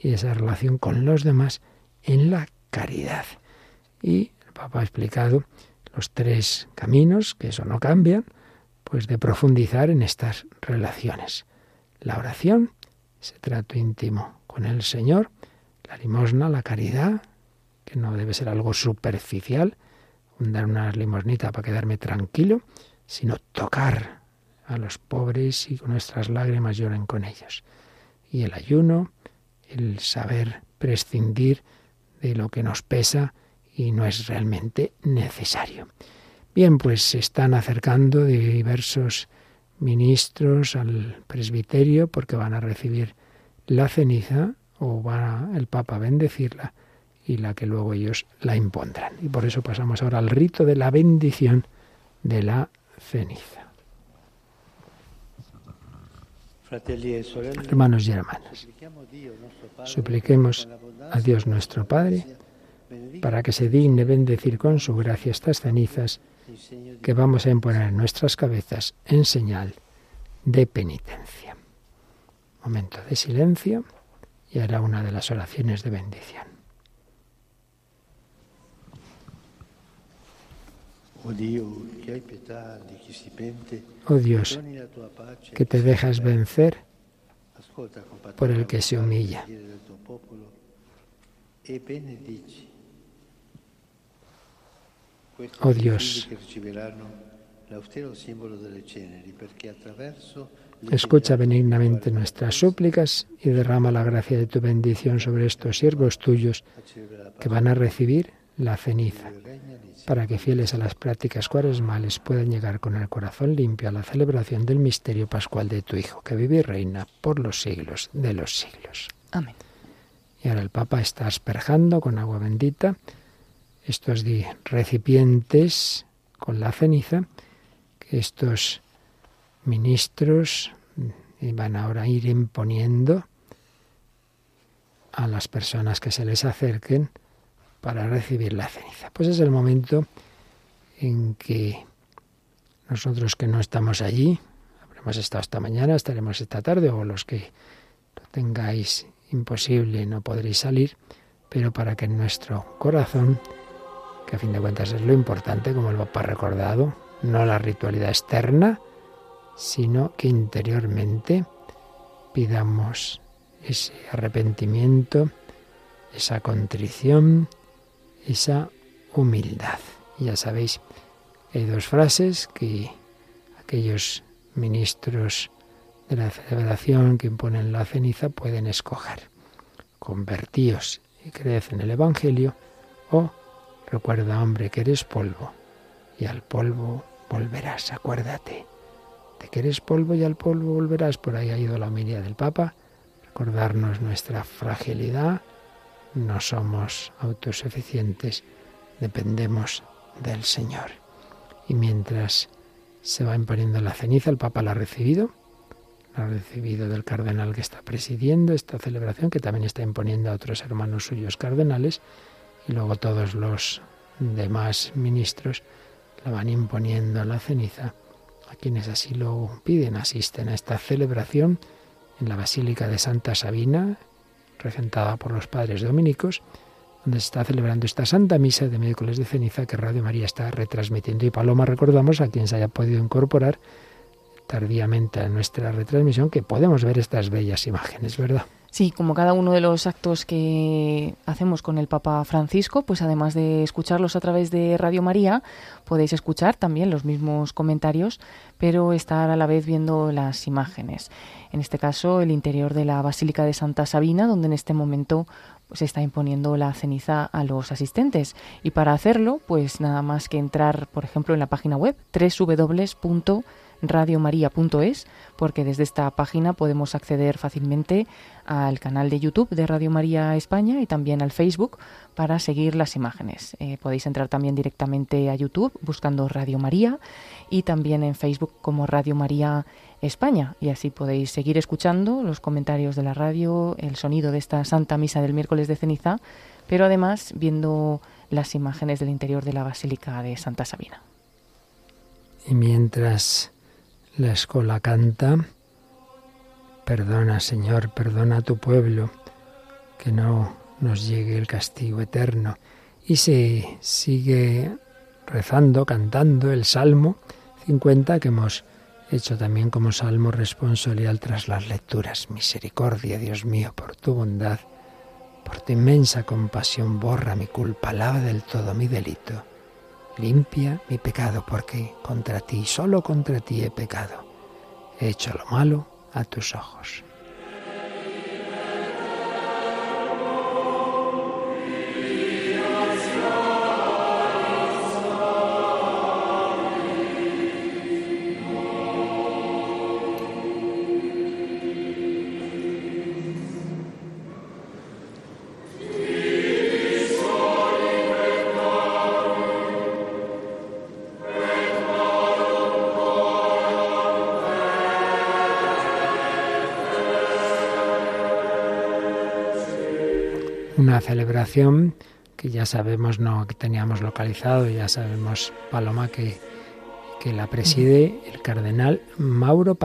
y esa relación con los demás en la caridad. Y el Papa ha explicado los tres caminos, que eso no cambian, pues de profundizar en estas relaciones. La oración, ese trato íntimo con el Señor, la limosna, la caridad, que no debe ser algo superficial, dar una limosnita para quedarme tranquilo, sino tocar a los pobres y con nuestras lágrimas lloren con ellos. Y el ayuno, el saber prescindir de lo que nos pesa y no es realmente necesario. Bien, pues se están acercando diversos ministros al presbiterio porque van a recibir la ceniza o va el Papa a bendecirla y la que luego ellos la impondrán. Y por eso pasamos ahora al rito de la bendición de la ceniza. Hermanos y hermanas, supliquemos a Dios nuestro Padre para que se digne bendecir con su gracia estas cenizas que vamos a imponer en nuestras cabezas en señal de penitencia. Momento de silencio y hará una de las oraciones de bendición. Oh Dios, que te dejas vencer por el que se humilla. Oh Dios, escucha benignamente nuestras súplicas y derrama la gracia de tu bendición sobre estos siervos tuyos que van a recibir la ceniza, para que fieles a las prácticas cuaresmales puedan llegar con el corazón limpio a la celebración del misterio pascual de tu Hijo, que vive y reina por los siglos de los siglos. Amén. Y ahora el Papa está asperjando con agua bendita estos recipientes con la ceniza que estos ministros van ahora a ir imponiendo a las personas que se les acerquen para recibir la ceniza. Pues es el momento en que nosotros que no estamos allí, habremos estado esta mañana, estaremos esta tarde, o los que lo tengáis imposible no podréis salir, pero para que en nuestro corazón, que a fin de cuentas es lo importante, como el Papa ha recordado, no la ritualidad externa, sino que interiormente pidamos ese arrepentimiento, esa contrición, esa humildad. Ya sabéis, hay dos frases que aquellos ministros de la celebración que imponen la ceniza pueden escoger. Convertíos y creed en el Evangelio o recuerda, hombre, que eres polvo y al polvo volverás. Acuérdate de que eres polvo y al polvo volverás. Por ahí ha ido la homilía del Papa. Recordarnos nuestra fragilidad, no somos autosuficientes, dependemos del Señor. Y mientras se va imponiendo la ceniza, el Papa la ha recibido, la ha recibido del cardenal que está presidiendo esta celebración, que también está imponiendo a otros hermanos suyos cardenales, y luego todos los demás ministros la van imponiendo la ceniza a quienes así lo piden, asisten a esta celebración en la Basílica de Santa Sabina, regentada por los padres dominicos, donde se está celebrando esta Santa Misa de miércoles de ceniza que Radio María está retransmitiendo. Y Paloma, recordamos a quien se haya podido incorporar tardíamente a nuestra retransmisión que podemos ver estas bellas imágenes, ¿verdad? Sí, como cada uno de los actos que hacemos con el Papa Francisco, pues además de escucharlos a través de Radio María, podéis escuchar también los mismos comentarios, pero estar a la vez viendo las imágenes. En este caso, el interior de la Basílica de Santa Sabina, donde en este momento se está imponiendo la ceniza a los asistentes. Y para hacerlo, pues nada más que entrar, por ejemplo, en la página web www radiomaria.es, porque desde esta página podemos acceder fácilmente al canal de YouTube de Radio María España y también al Facebook para seguir las imágenes. Eh, podéis entrar también directamente a YouTube buscando Radio María y también en Facebook como Radio María España y así podéis seguir escuchando los comentarios de la radio, el sonido de esta Santa Misa del miércoles de ceniza, pero además viendo las imágenes del interior de la Basílica de Santa Sabina. Y mientras la escola canta, perdona Señor, perdona a tu pueblo, que no nos llegue el castigo eterno. Y se sigue rezando, cantando el Salmo 50 que hemos hecho también como salmo responsorial tras las lecturas. Misericordia, Dios mío, por tu bondad, por tu inmensa compasión, borra mi culpa, lava del todo mi delito, limpia mi pecado, porque contra ti, solo contra ti he pecado. He hecho lo malo a tus ojos. Una celebración que ya sabemos no que teníamos localizado, ya sabemos Paloma que, que la preside el cardenal Mauro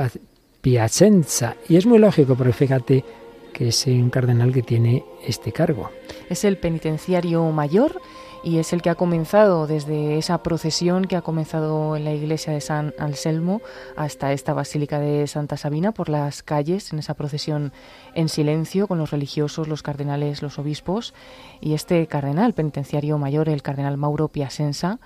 Piacenza. Y es muy lógico, porque fíjate que es un cardenal que tiene este cargo. Es el penitenciario mayor y es el que ha comenzado desde esa procesión que ha comenzado en la iglesia de San Anselmo hasta esta basílica de Santa Sabina por las calles en esa procesión en silencio con los religiosos, los cardenales, los obispos y este cardenal penitenciario mayor, el cardenal Mauro Piasenza,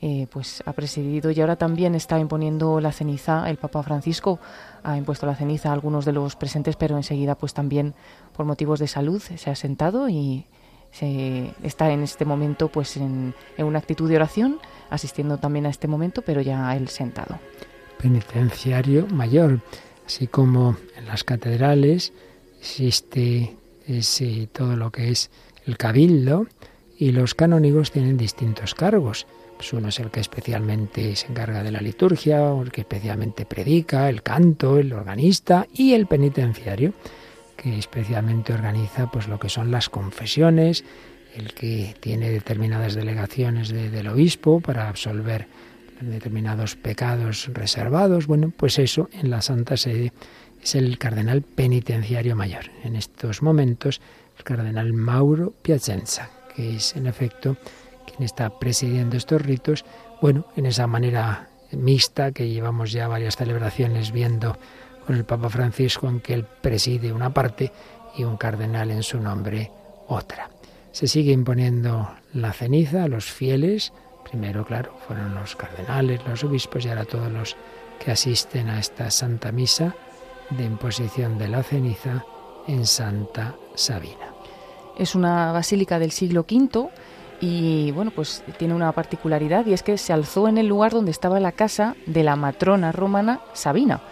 eh, pues ha presidido y ahora también está imponiendo la ceniza. El Papa Francisco ha impuesto la ceniza a algunos de los presentes, pero enseguida, pues también por motivos de salud se ha sentado y se está en este momento pues en, una actitud de oración, asistiendo también a este momento, pero ya él sentado. Penitenciario mayor, así como en las catedrales existe ese, todo lo que es el cabildo y los canónigos tienen distintos cargos. Pues uno es el que especialmente se encarga de la liturgia, el que especialmente predica, el canto, el organista y el penitenciario que especialmente organiza pues lo que son las confesiones, el que tiene determinadas delegaciones del obispo para absolver determinados pecados reservados. Bueno, pues eso en la Santa Sede es el cardenal penitenciario mayor. En estos momentos, el cardenal Mauro Piacenza, que es en efecto quien está presidiendo estos ritos, bueno, en esa manera mixta que llevamos ya varias celebraciones viendo con el Papa Francisco en que él preside una parte y un cardenal en su nombre otra. Se sigue imponiendo la ceniza a los fieles, primero claro, fueron los cardenales, los obispos y ahora todos los que asisten a esta Santa Misa de imposición de la ceniza en Santa Sabina. Es una basílica del siglo V y bueno, pues tiene una particularidad y es que se alzó en el lugar donde estaba la casa de la matrona romana Sabina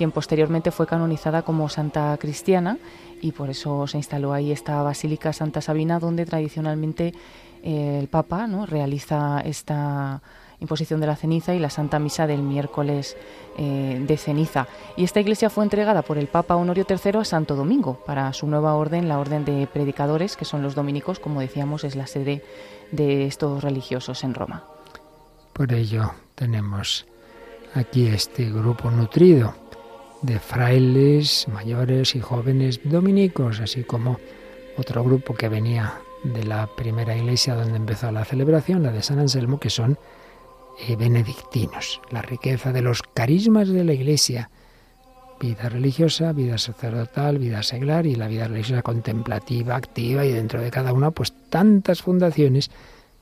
quien posteriormente fue canonizada como santa cristiana y por eso se instaló ahí esta Basílica Santa Sabina, donde tradicionalmente eh, el Papa realiza esta imposición de la ceniza y la Santa Misa del miércoles eh, de ceniza. Y esta iglesia fue entregada por el Papa Honorio III a Santo Domingo para su nueva orden, la Orden de Predicadores, que son los dominicos, como decíamos, es la sede de estos religiosos en Roma. Por ello tenemos aquí este grupo nutrido de frailes mayores y jóvenes dominicos, así como otro grupo que venía de la primera iglesia donde empezó la celebración, la de San Anselmo, que son eh, benedictinos. La riqueza de los carismas de la iglesia, vida religiosa, vida sacerdotal, vida seglar y la vida religiosa contemplativa, activa y dentro de cada una pues tantas fundaciones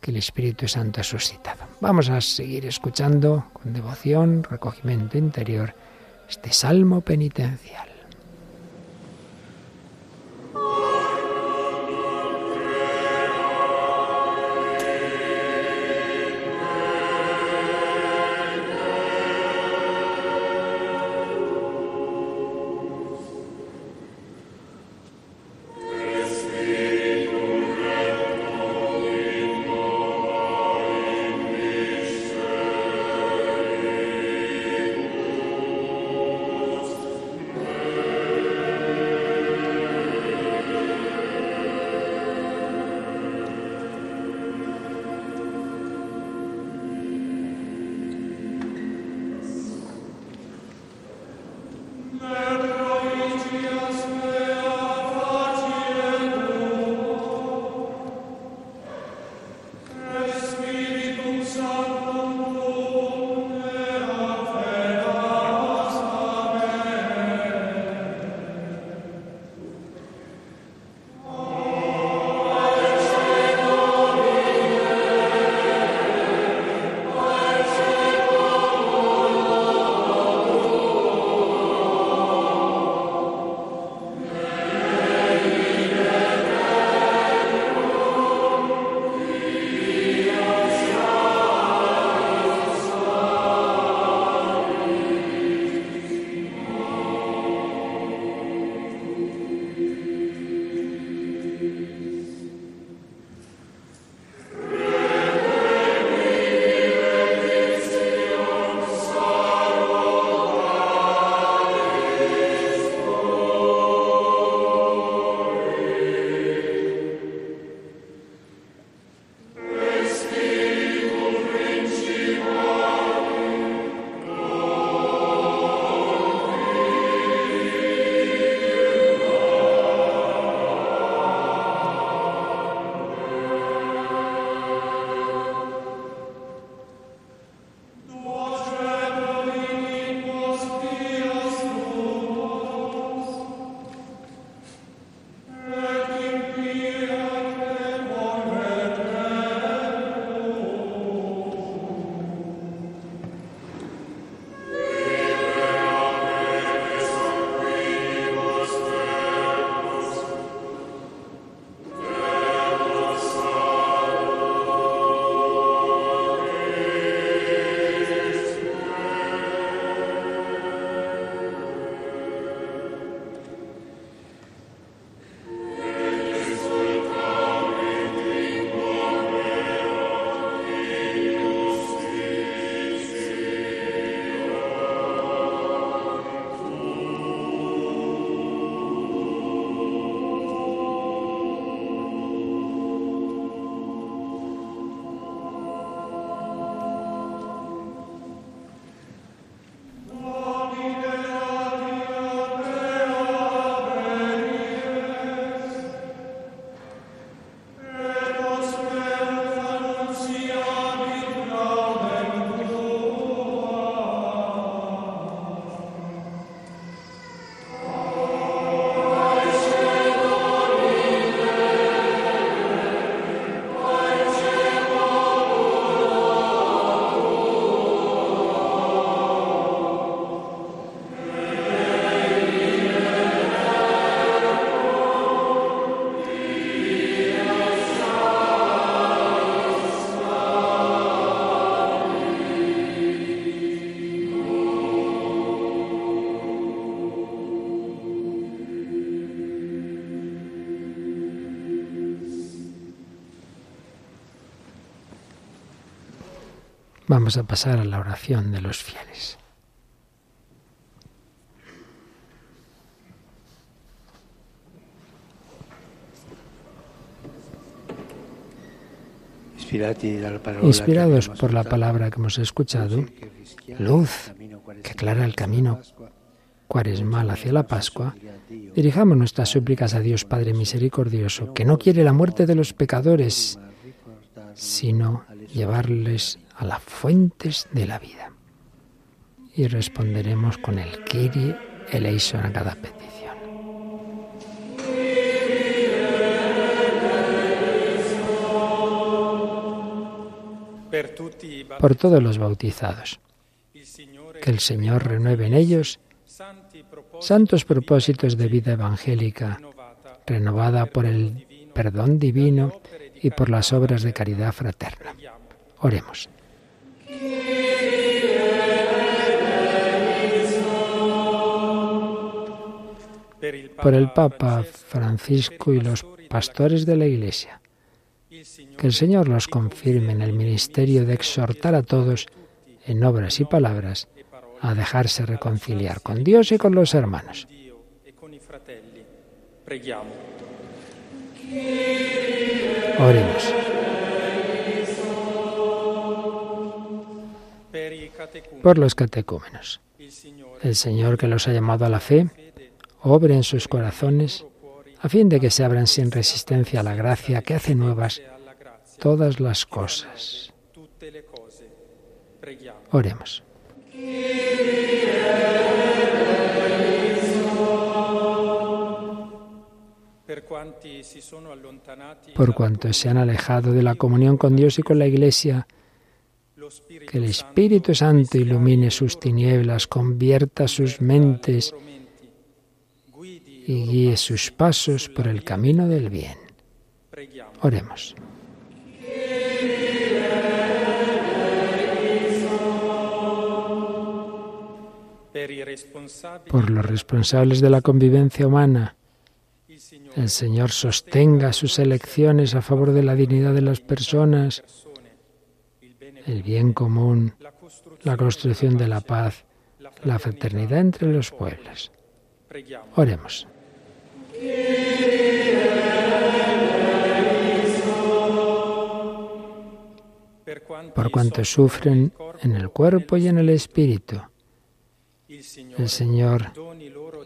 que el Espíritu Santo ha suscitado. Vamos a seguir escuchando con devoción, recogimiento interior este salmo penitencial. Vamos a pasar a la oración de los fieles. Inspirados por la palabra que hemos escuchado, luz que aclara el camino cuaresmal hacia la Pascua, dirijamos nuestras súplicas a Dios Padre Misericordioso, que no quiere la muerte de los pecadores, sino llevarles a las fuentes de la vida. Y responderemos con el Kyrie eleison a cada petición. Por todos los bautizados, que el Señor renueve en ellos santos propósitos de vida evangélica, renovada por el perdón divino y por las obras de caridad fraterna. Oremos. Por el Papa Francisco y los pastores de la Iglesia, que el Señor los confirme en el ministerio de exhortar a todos en obras y palabras a dejarse reconciliar con Dios y con los hermanos. Oremos. Por los catecúmenos. El Señor que los ha llamado a la fe, obre en sus corazones a fin de que se abran sin resistencia a la gracia que hace nuevas todas las cosas. Oremos. Por cuanto se han alejado de la comunión con Dios y con la Iglesia, que el Espíritu Santo ilumine sus tinieblas, convierta sus mentes y guíe sus pasos por el camino del bien. Oremos. Por los responsables de la convivencia humana, el Señor sostenga sus elecciones a favor de la dignidad de las personas, el bien común, la construcción de la paz, la fraternidad entre los pueblos. Oremos. Por cuanto sufren en el cuerpo y en el espíritu, el Señor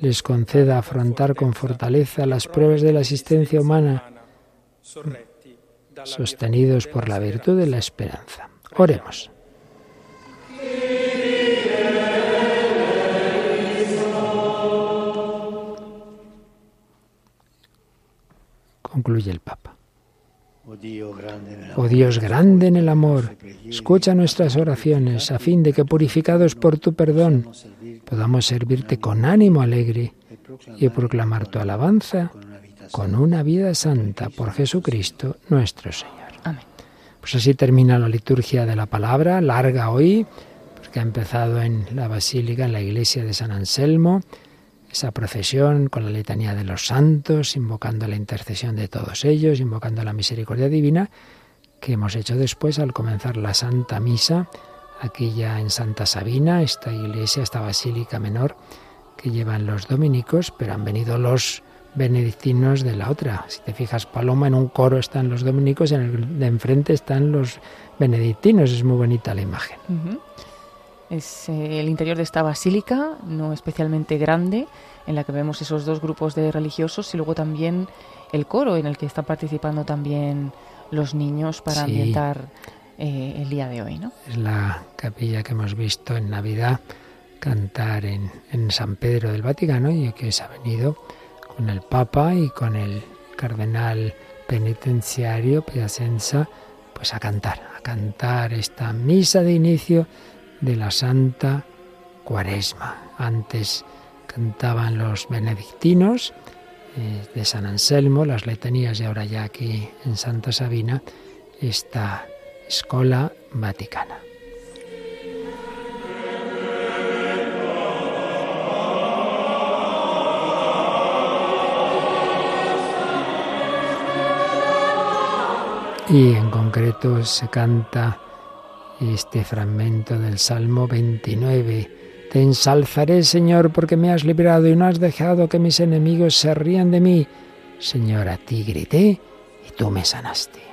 les conceda afrontar con fortaleza las pruebas de la existencia humana, sostenidos por la virtud de la esperanza. Oremos. Concluye el Papa. Oh Dios grande en el amor, escucha nuestras oraciones a fin de que purificados por tu perdón podamos servirte con ánimo alegre y proclamar tu alabanza con una vida santa por Jesucristo nuestro Señor. Amén. Pues así termina la liturgia de la palabra, larga hoy, porque ha empezado en la basílica, en la iglesia de San Anselmo, esa procesión con la letanía de los santos, invocando la intercesión de todos ellos, invocando la misericordia divina, que hemos hecho después al comenzar la Santa Misa aquí ya en Santa Sabina, esta iglesia, esta basílica menor que llevan los dominicos, pero han venido los benedictinos de la otra. Si te fijas, Paloma, en un coro están los dominicos, en el de enfrente están los benedictinos. Es muy bonita la imagen. Es eh, el interior de esta basílica, no especialmente grande, en la que vemos esos dos grupos de religiosos y luego también el coro en el que están participando también los niños para ambientar eh, el día de hoy. ¿no? Es la capilla que hemos visto en Navidad cantar en, en San Pedro del Vaticano y que se ha venido con el Papa y con el cardenal penitenciario Piacenza pues a cantar, a cantar esta misa de inicio de la Santa Cuaresma. Antes cantaban los benedictinos eh, de San Anselmo, las letanías y ahora ya aquí en Santa Sabina esta Escola Vaticana. Y en concreto se canta este fragmento del Salmo 29. Te ensalzaré, Señor, porque me has librado y no has dejado que mis enemigos se rían de mí. Señor, a ti grité y tú me sanaste.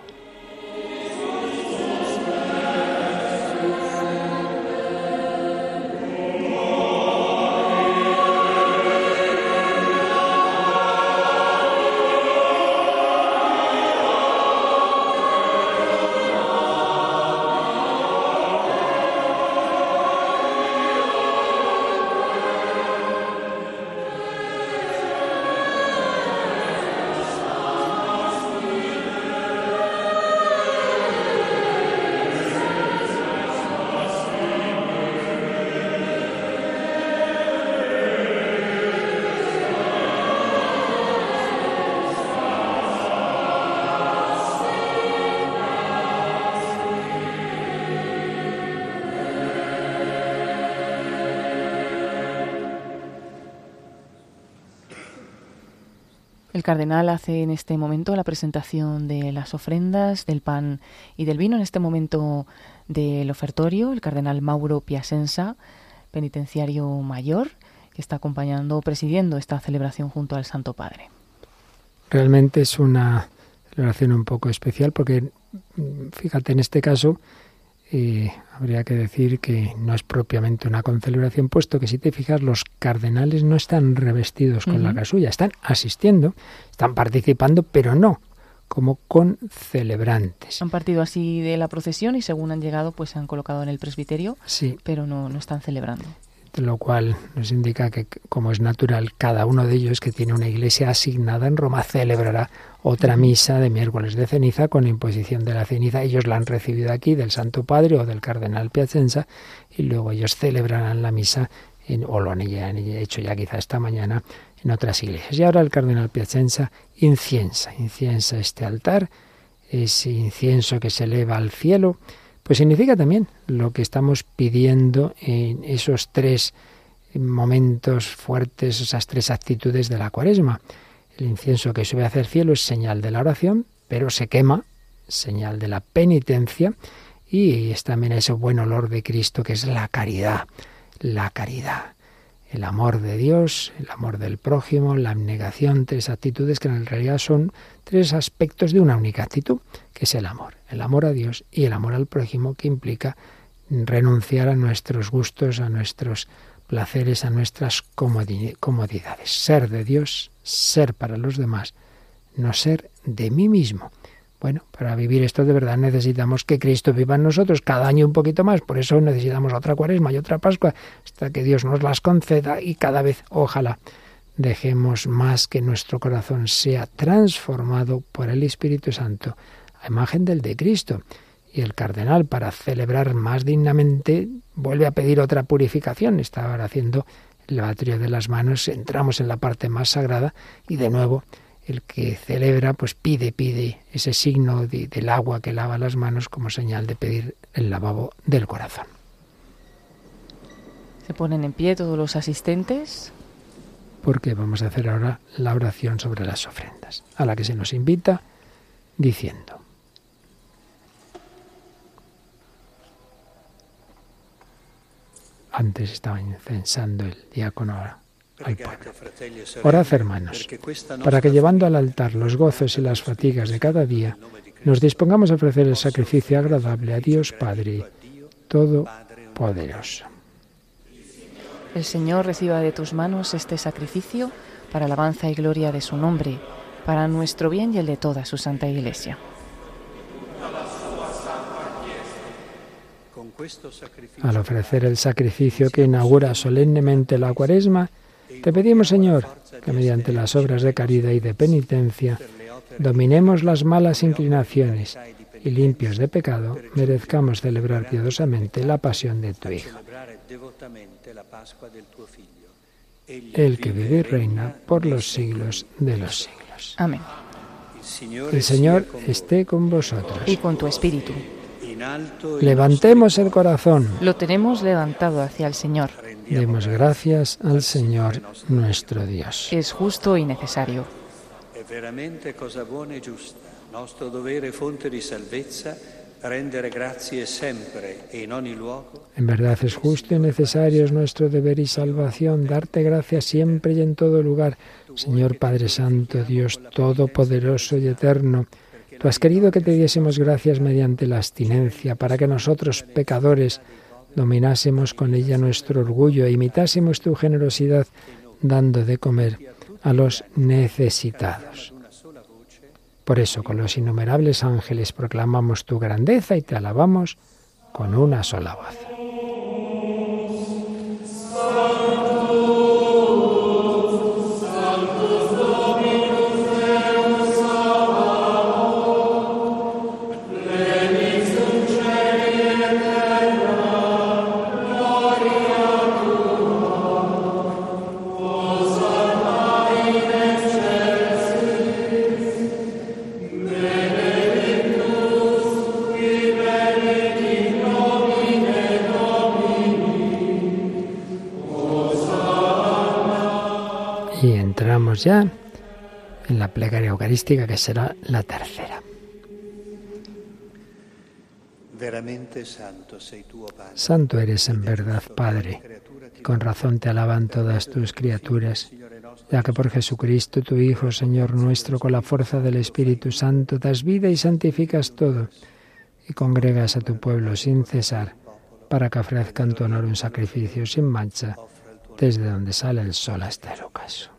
Cardenal hace en este momento la presentación de las ofrendas, del pan y del vino. En este momento del ofertorio, el cardenal Mauro Piasenza, penitenciario mayor, que está acompañando, presidiendo esta celebración junto al Santo Padre. Realmente es una celebración un poco especial porque, fíjate, en este caso eh, habría que decir que no es propiamente una concelebración, puesto que si te fijas, los cardenales no están revestidos con la casulla, están asistiendo, están participando, pero no como con celebrantes. Han partido así de la procesión y según han llegado, pues se han colocado en el presbiterio, sí. pero no, no están celebrando lo cual nos indica que, como es natural, cada uno de ellos que tiene una iglesia asignada en Roma celebrará otra misa de miércoles de ceniza con imposición de la ceniza. Ellos la han recibido aquí del Santo Padre o del Cardenal Piacenza y luego ellos celebrarán la misa, en, o lo han hecho ya quizá esta mañana, en otras iglesias. Y ahora el Cardenal Piacenza inciensa, inciensa este altar, ese incienso que se eleva al cielo, pues significa también lo que estamos pidiendo en esos tres momentos fuertes, esas tres actitudes de la cuaresma. El incienso que sube hacia el cielo es señal de la oración, pero se quema, señal de la penitencia, y es también ese buen olor de Cristo que es la caridad, la caridad, el amor de Dios, el amor del prójimo, la abnegación, tres actitudes que en realidad son tres aspectos de una única actitud, que es el amor el amor a Dios y el amor al prójimo que implica renunciar a nuestros gustos, a nuestros placeres, a nuestras comodidades. Ser de Dios, ser para los demás, no ser de mí mismo. Bueno, para vivir esto de verdad necesitamos que Cristo viva en nosotros cada año un poquito más, por eso necesitamos otra cuaresma y otra Pascua, hasta que Dios nos las conceda y cada vez, ojalá, dejemos más que nuestro corazón sea transformado por el Espíritu Santo a imagen del de Cristo. Y el cardenal, para celebrar más dignamente, vuelve a pedir otra purificación. Está ahora haciendo el lavatorio de las manos, entramos en la parte más sagrada y de nuevo el que celebra pues pide, pide ese signo del agua que lava las manos como señal de pedir el lavabo del corazón. Se ponen en pie todos los asistentes. Porque vamos a hacer ahora la oración sobre las ofrendas, a la que se nos invita diciendo. Antes estaba incensando el diácono al pueblo. Orad, hermanos, para que llevando al altar los gozos y las fatigas de cada día, nos dispongamos a ofrecer el sacrificio agradable a Dios Padre Todopoderoso. El Señor reciba de tus manos este sacrificio para alabanza y gloria de su nombre, para nuestro bien y el de toda su santa Iglesia. Al ofrecer el sacrificio que inaugura solemnemente la cuaresma, te pedimos, Señor, que mediante las obras de caridad y de penitencia dominemos las malas inclinaciones y limpios de pecado, merezcamos celebrar piadosamente la pasión de tu Hijo. El que vive y reina por los siglos de los siglos. Amén. El Señor esté con vosotros. Y con tu espíritu. Levantemos el corazón. Lo tenemos levantado hacia el Señor. Demos gracias al Señor nuestro Dios. Es justo y necesario. È veramente cosa buona e giusta, nostro dovere fonte di salvezza, e En verdad es justo y necesario, es nuestro deber y salvación, darte gracias siempre y en todo lugar. Señor Padre Santo, Dios Todopoderoso y Eterno, tú has querido que te diésemos gracias mediante la abstinencia, para que nosotros, pecadores, dominásemos con ella nuestro orgullo e imitásemos tu generosidad, dando de comer a los necesitados. Por eso, con los innumerables ángeles proclamamos tu grandeza y te alabamos con una sola voz. Ya en la plegaria eucarística que será la tercera. veramente santo eres en verdad, Padre, y con razón te alaban todas tus criaturas, ya que por Jesucristo, tu Hijo, Señor nuestro, con la fuerza del Espíritu Santo, das vida y santificas todo, y congregas a tu pueblo sin cesar, para que ofrezca en tu honor un sacrificio sin mancha, desde donde sale el sol hasta el ocaso.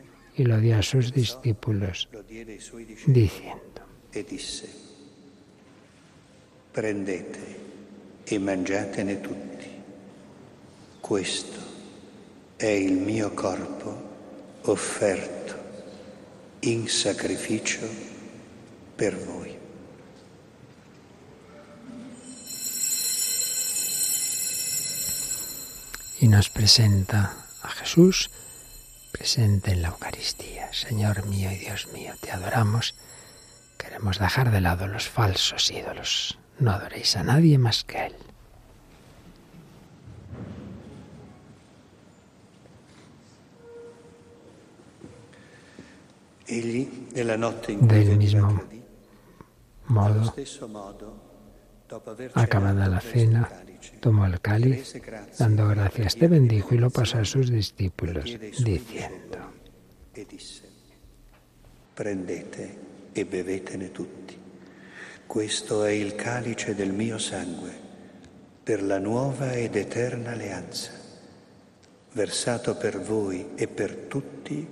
y lo dio a sus discípulos, diciendo, e disse, prendete e mangiatene tutti. Questo è il mio corpo offerto in sacrificio per voi. y nos presenta a Jesús presente en la Eucaristía. Señor mío y Dios mío, te adoramos. Queremos dejar de lado los falsos ídolos. No adoréis a nadie más que a Él. Del mismo modo, acabada la cena, il calice, tomó el cáliz, dando gracias, te bendijo y lo pasó a sus discípulos, diciendo, prendete e bevetene tutti. Questo è il calice del mio sangue per la nuova ed eterna alleanza, versato per voi e per tutti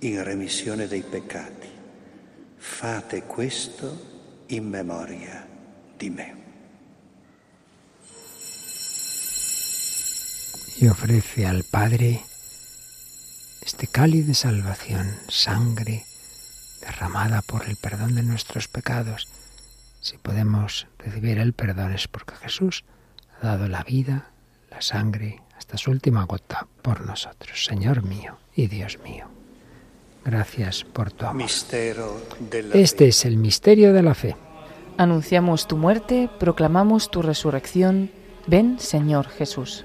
in remissione dei peccati. Fate questo in memoria di me. Y ofrece al Padre este cáliz de salvación, sangre derramada por el perdón de nuestros pecados. Si podemos recibir el perdón es porque Jesús ha dado la vida, la sangre, hasta su última gota por nosotros. Señor mío y Dios mío, gracias por tu amor. Este es el misterio de la fe. Anunciamos tu muerte, proclamamos tu resurrección. Ven, Señor Jesús.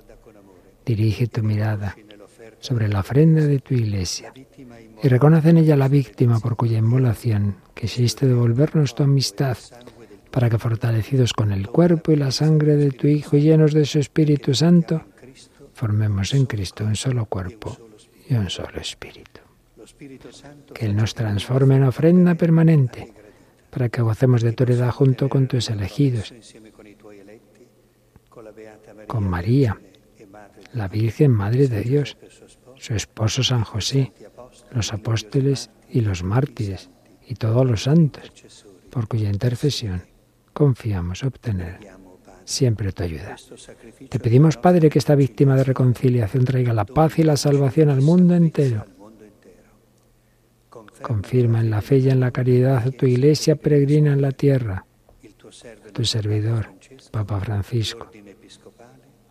Dirige tu mirada sobre la ofrenda de tu iglesia y reconoce en ella la víctima por cuya inmolación quisiste devolvernos tu amistad, para que fortalecidos con el cuerpo y la sangre de tu Hijo y llenos de su Espíritu Santo, formemos en Cristo un solo cuerpo y un solo espíritu. Que Él nos transforme en ofrenda permanente para que gocemos de tu heredad junto con tus elegidos, con María, la Virgen Madre de Dios, su esposo San José, los apóstoles y los mártires, y todos los santos, por cuya intercesión confiamos obtener siempre tu ayuda. Te pedimos, Padre, que esta víctima de reconciliación traiga la paz y la salvación al mundo entero. Confirma en la fe y en la caridad a tu iglesia peregrina en la tierra, tu servidor, Papa Francisco,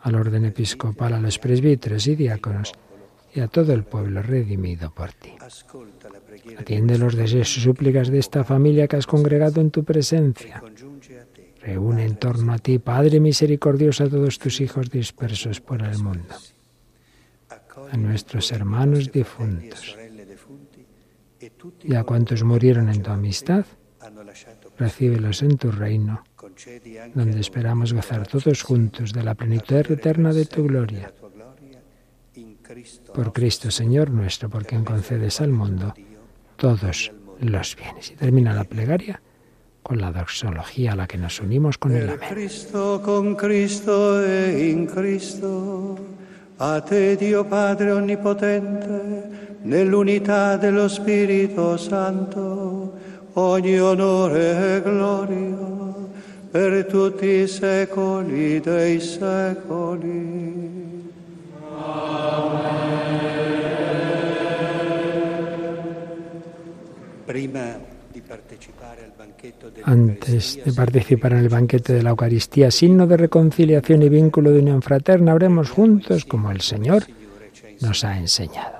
al orden episcopal, a los presbíteros y diáconos y a todo el pueblo redimido por ti. Atiende los deseos y súplicas de esta familia que has congregado en tu presencia. Reúne en torno a ti, Padre misericordioso, a todos tus hijos dispersos por el mundo, a nuestros hermanos difuntos y a cuantos murieron en tu amistad, recíbelos en tu reino, donde esperamos gozar todos juntos de la plenitud eterna de tu gloria. Por Cristo, Señor nuestro, por quien concedes al mundo todos los bienes. Y termina la plegaria con la doxología a la que nos unimos con el amén. Cristo, con Cristo e in Cristo, a te Dio Padre Onnipotente, nell'unità dello Spirito Santo, ogni onore e gloria per tutti i secoli dei secoli. Antes de participar en el banquete de la Eucaristía, signo de reconciliación y vínculo de unión fraterna, oremos juntos como el Señor nos ha enseñado.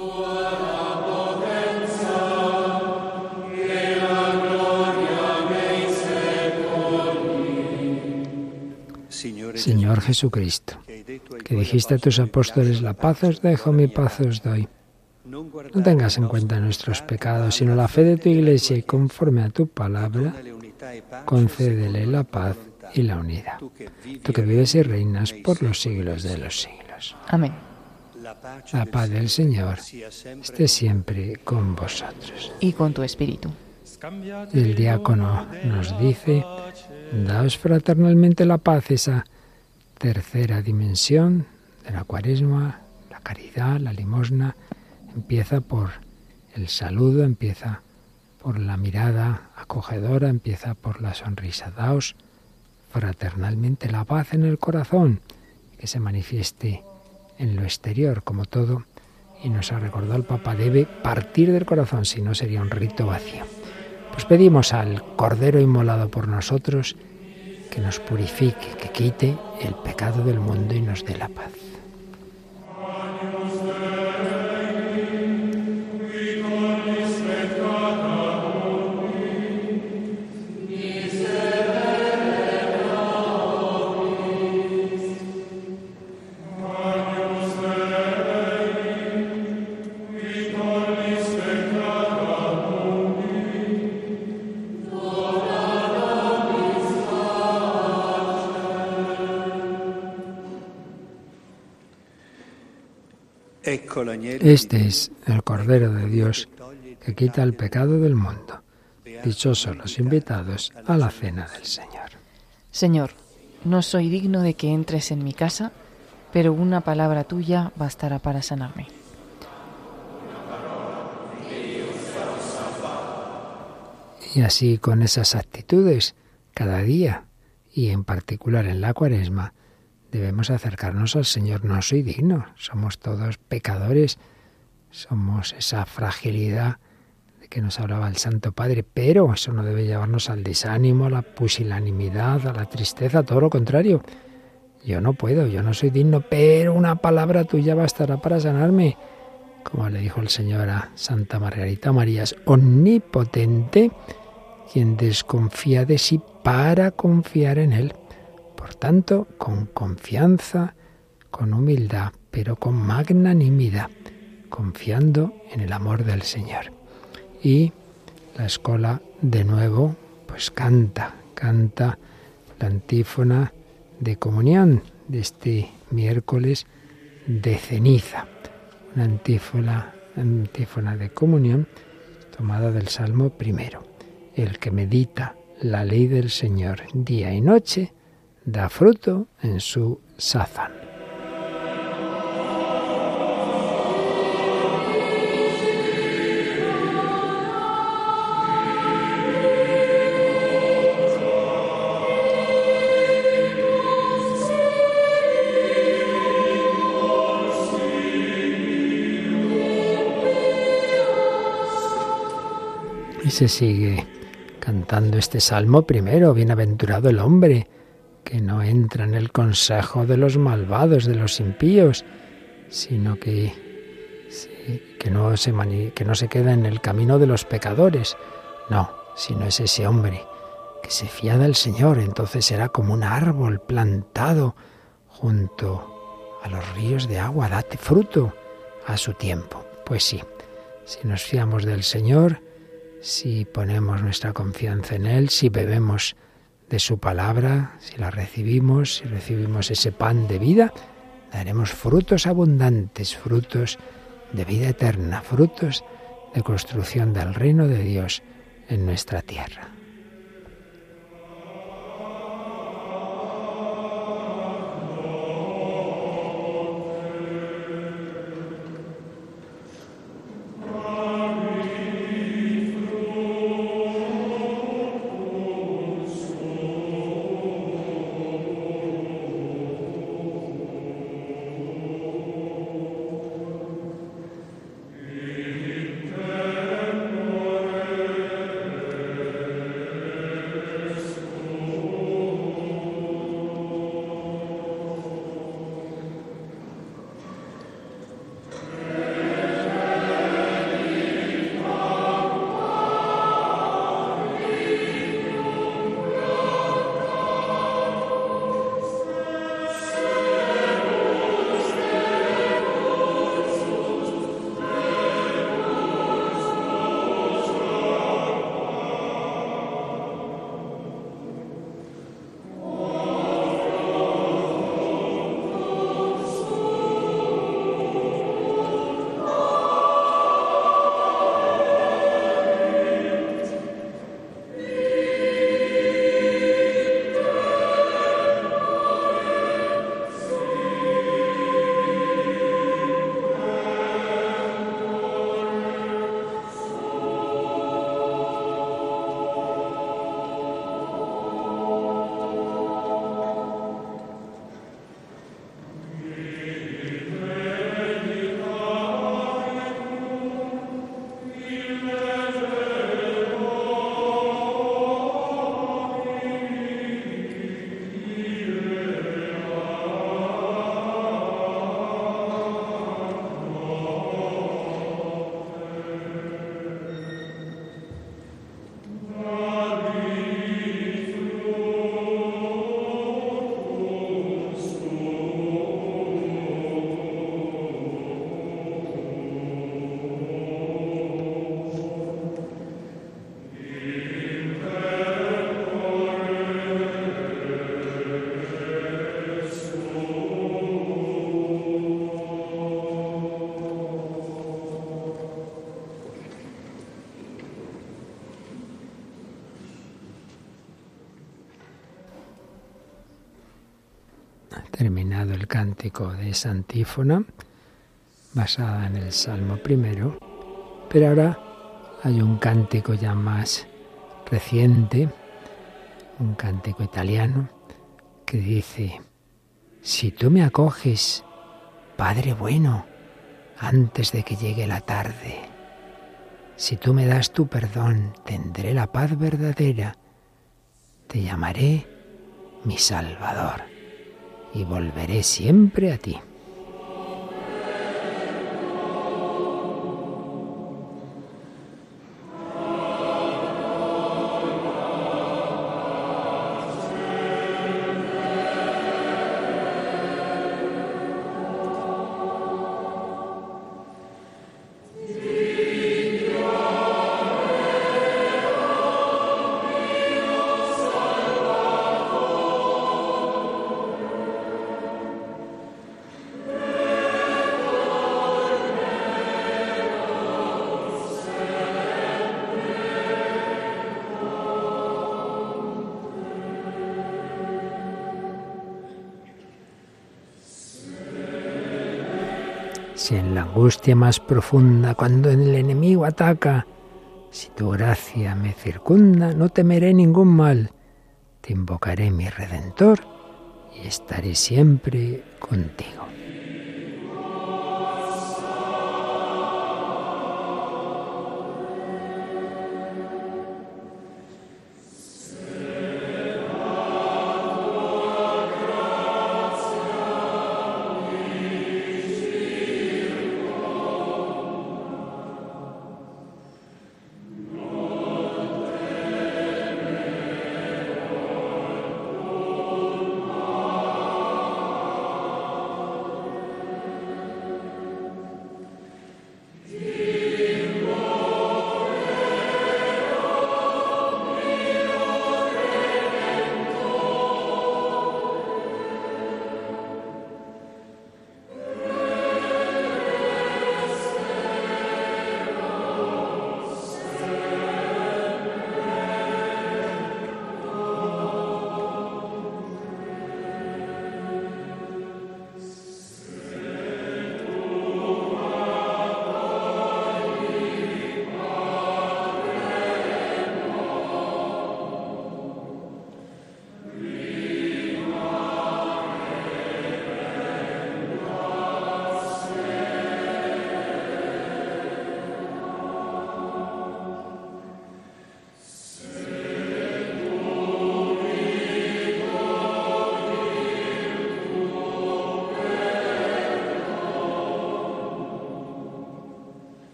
Señor Jesucristo, que dijiste a tus apóstoles, la paz os dejo, mi paz os doy. No tengas en cuenta nuestros pecados, sino la fe de tu iglesia y conforme a tu palabra, concédele la paz y la unidad. Tú que vives y reinas por los siglos de los siglos. Amén. La paz del Señor esté siempre con vosotros. Y con tu espíritu. El diácono nos dice, daos fraternalmente la paz, esa tercera dimensión de la cuaresma, la caridad, la limosna, empieza por el saludo, empieza por la mirada acogedora, empieza por la sonrisa. Daos fraternalmente la paz en el corazón, que se manifieste en lo exterior, como todo, y nos ha recordado el Papa, debe partir del corazón, si no sería un rito vacío. Pues pedimos al Cordero inmolado por nosotros, que nos purifique, que quite el pecado del mundo y nos dé la paz. Este es el Cordero de Dios que quita el pecado del mundo. Dichosos los invitados a la cena del Señor. Señor, no soy digno de que entres en mi casa, pero una palabra tuya bastará para sanarme. Y así con esas actitudes, cada día, y en particular en la cuaresma, debemos acercarnos al Señor. No soy digno, somos todos pecadores, somos esa fragilidad de que nos hablaba el Santo Padre, pero eso no debe llevarnos al desánimo, a la pusilanimidad, a la tristeza, todo lo contrario. Yo no puedo, yo no soy digno, pero una palabra tuya bastará para sanarme. Como le dijo el Señor a Santa Margarita María, es omnipotente quien desconfía de sí para confiar en Él. Por tanto, con confianza, con humildad, pero con magnanimidad, confiando en el amor del Señor. Y la escuela de nuevo, pues canta, canta la antífona de comunión de este miércoles de ceniza. Una antífona, antífona de comunión tomada del Salmo primero. El que medita la ley del Señor día y noche, da fruto en su sazón. Y se sigue cantando este salmo primero, bienaventurado el hombre que no entra en el consejo de los malvados, de los impíos, sino que, que, no se que no se queda en el camino de los pecadores. No, sino es ese hombre que se fía del Señor, entonces será como un árbol plantado junto a los ríos de agua, date fruto a su tiempo. Pues sí, si nos fiamos del Señor, si ponemos nuestra confianza en Él, si bebemos de su palabra, si la recibimos, si recibimos ese pan de vida, daremos frutos abundantes, frutos de vida eterna, frutos de construcción del reino de Dios en nuestra tierra. Terminado el cántico de esa antífona, basada en el Salmo primero, pero ahora hay un cántico ya más reciente, un cántico italiano, que dice, si tú me acoges, Padre bueno, antes de que llegue la tarde, si tú me das tu perdón, tendré la paz verdadera, te llamaré mi Salvador y volveré siempre a ti. Más profunda, cuando el enemigo ataca, si tu gracia me circunda, no temeré ningún mal. Te invocaré mi redentor y estaré siempre contigo.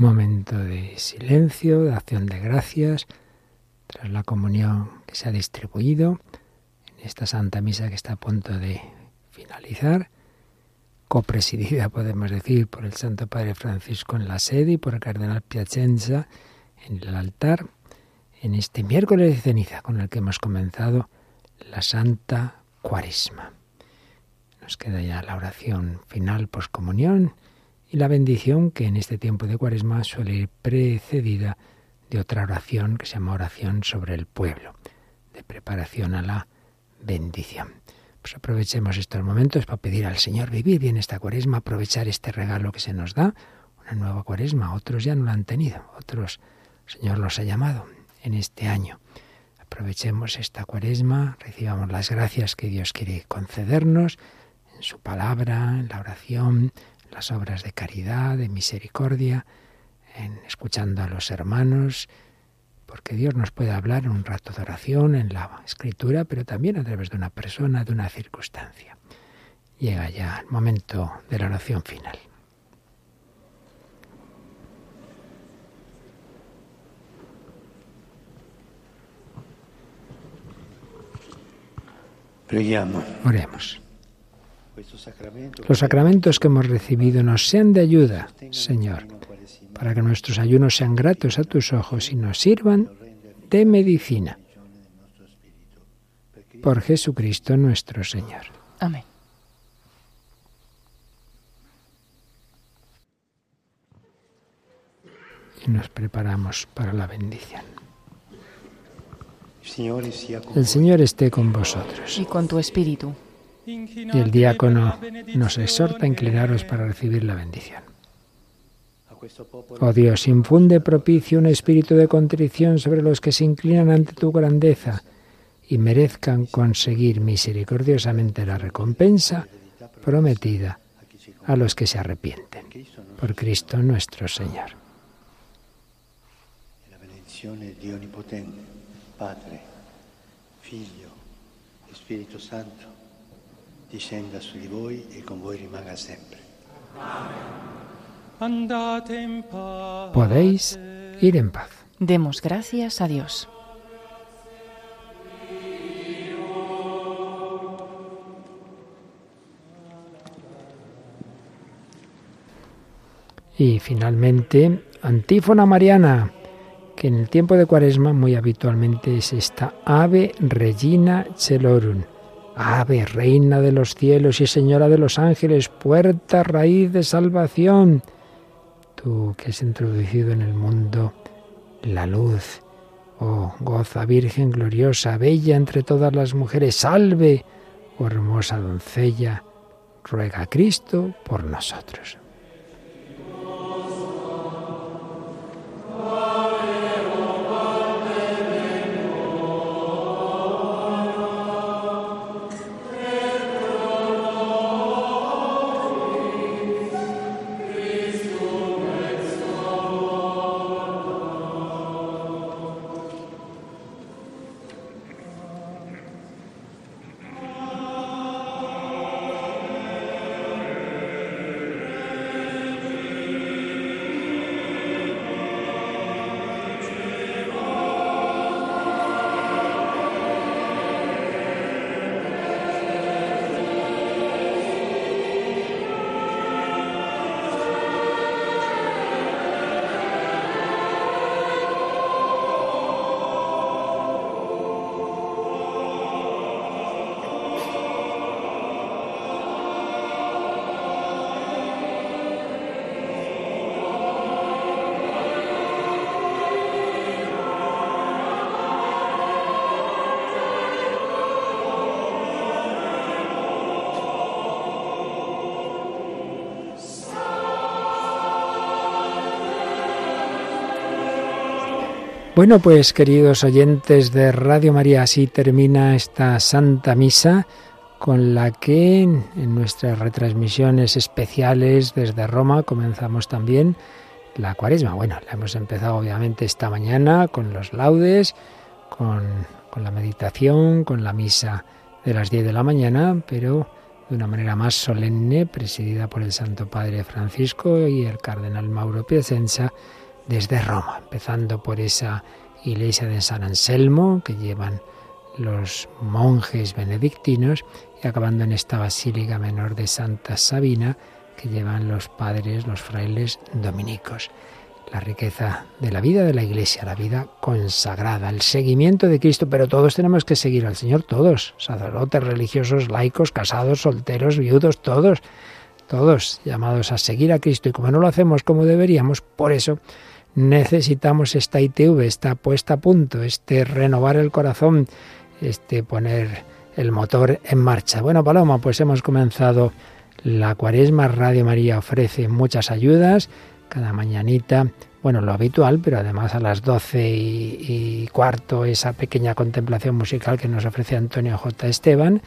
Momento de silencio, de acción de gracias, tras la comunión que se ha distribuido en esta Santa Misa que está a punto de finalizar, copresidida, podemos decir, por el Santo Padre Francisco en la sede y por el Cardenal Piacenza en el altar, en este miércoles de ceniza con el que hemos comenzado la Santa Cuaresma. Nos queda ya la oración final poscomunión y la bendición que en este tiempo de cuaresma suele ir precedida de otra oración que se llama oración sobre el pueblo, de preparación a la bendición. Pues aprovechemos estos momentos para pedir al Señor vivir bien esta cuaresma, aprovechar este regalo que se nos da, una nueva cuaresma. Otros ya no la han tenido, otros el Señor los ha llamado en este año. Aprovechemos esta cuaresma, recibamos las gracias que Dios quiere concedernos en su palabra, en la oración, las obras de caridad, de misericordia, en escuchando a los hermanos, porque Dios nos puede hablar en un rato de oración, en la escritura, pero también a través de una persona, de una circunstancia. Llega ya el momento de la oración final. Oremos. Los sacramentos que hemos recibido nos sean de ayuda, Señor, para que nuestros ayunos sean gratos a tus ojos y nos sirvan de medicina. Por Jesucristo nuestro Señor. Amén. Y nos preparamos para la bendición. El Señor esté con vosotros. Y con tu espíritu. Y el diácono nos exhorta a inclinaros para recibir la bendición. Oh Dios, infunde propicio un espíritu de contrición sobre los que se inclinan ante tu grandeza y merezcan conseguir misericordiosamente la recompensa prometida a los que se arrepienten. Por Cristo nuestro Señor. La bendición de Padre, Figlio, Espíritu Santo, discenda su di voi e con voi rimanga sempre. Podéis ir en paz. Demos gracias a Dios. Y finalmente, antífona mariana, que en el tiempo de Cuaresma muy habitualmente es esta Ave Regina Celorum. Ave, Reina de los cielos y Señora de los ángeles, puerta, raíz de salvación. Tú que has introducido en el mundo la luz. Oh, goza, Virgen gloriosa, bella entre todas las mujeres, salve, oh hermosa doncella, ruega a Cristo por nosotros. Bueno, pues queridos oyentes de Radio María, así termina esta Santa Misa con la que en nuestras retransmisiones especiales desde Roma comenzamos también la cuaresma. Bueno, la hemos empezado obviamente esta mañana con los laudes, con, con la meditación, con la misa de las 10 de la mañana, pero de una manera más solemne, presidida por el Santo Padre Francisco y el Cardenal Mauro Piacenza desde Roma, empezando por esa iglesia de San Anselmo que llevan los monjes benedictinos y acabando en esta basílica menor de Santa Sabina que llevan los padres, los frailes dominicos. La riqueza de la vida de la iglesia, la vida consagrada, el seguimiento de Cristo, pero todos tenemos que seguir al Señor, todos, sacerdotes, religiosos, laicos, casados, solteros, viudos, todos, todos llamados a seguir a Cristo y como no lo hacemos como deberíamos, por eso necesitamos esta ITV, esta puesta a punto, este renovar el corazón, este poner el motor en marcha. Bueno, Paloma, pues hemos comenzado la cuaresma. Radio María ofrece muchas ayudas cada mañanita. Bueno, lo habitual, pero además a las doce y, y cuarto esa pequeña contemplación musical que nos ofrece Antonio J. Esteban.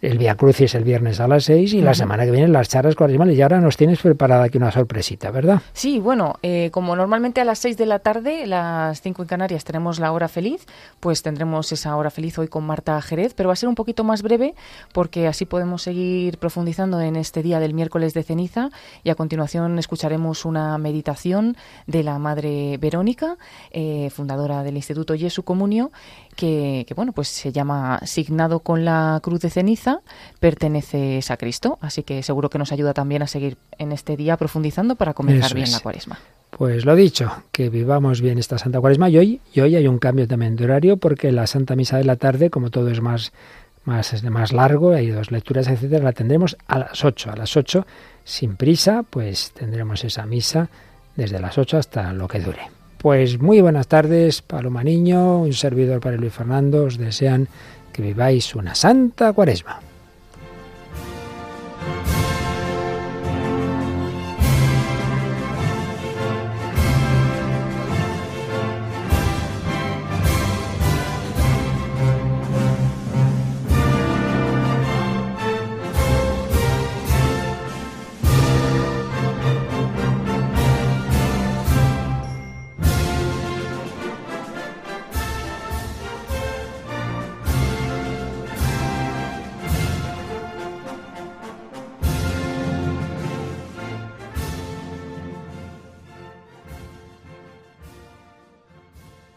El Via Crucis el viernes a las seis y la semana que viene las charlas cuaresmales. Y ahora nos tienes preparada aquí una sorpresita, ¿verdad? Sí, bueno, eh, como normalmente a las seis de la tarde, las cinco en Canarias, tenemos la hora feliz, pues tendremos esa hora feliz hoy con Marta Jerez, pero va a ser un poquito más breve porque así podemos seguir profundizando en este día del miércoles de ceniza y a continuación escucharemos una meditación de la Madre Verónica, eh, fundadora del Instituto Jesu Comunio, que, que, bueno, pues se llama Signado con la Cruz de Ceniza, perteneces a Cristo, así que seguro que nos ayuda también a seguir en este día profundizando para comenzar Eso bien es. la cuaresma. Pues lo dicho, que vivamos bien esta Santa Cuaresma y hoy, y hoy hay un cambio también de horario porque la Santa Misa de la tarde, como todo es más, más, más largo, hay dos lecturas, etcétera, la tendremos a las 8. A las 8, sin prisa, pues tendremos esa misa desde las 8 hasta lo que dure. Pues muy buenas tardes, Paloma Niño, un servidor para Luis Fernando, os desean que viváis una Santa Cuaresma.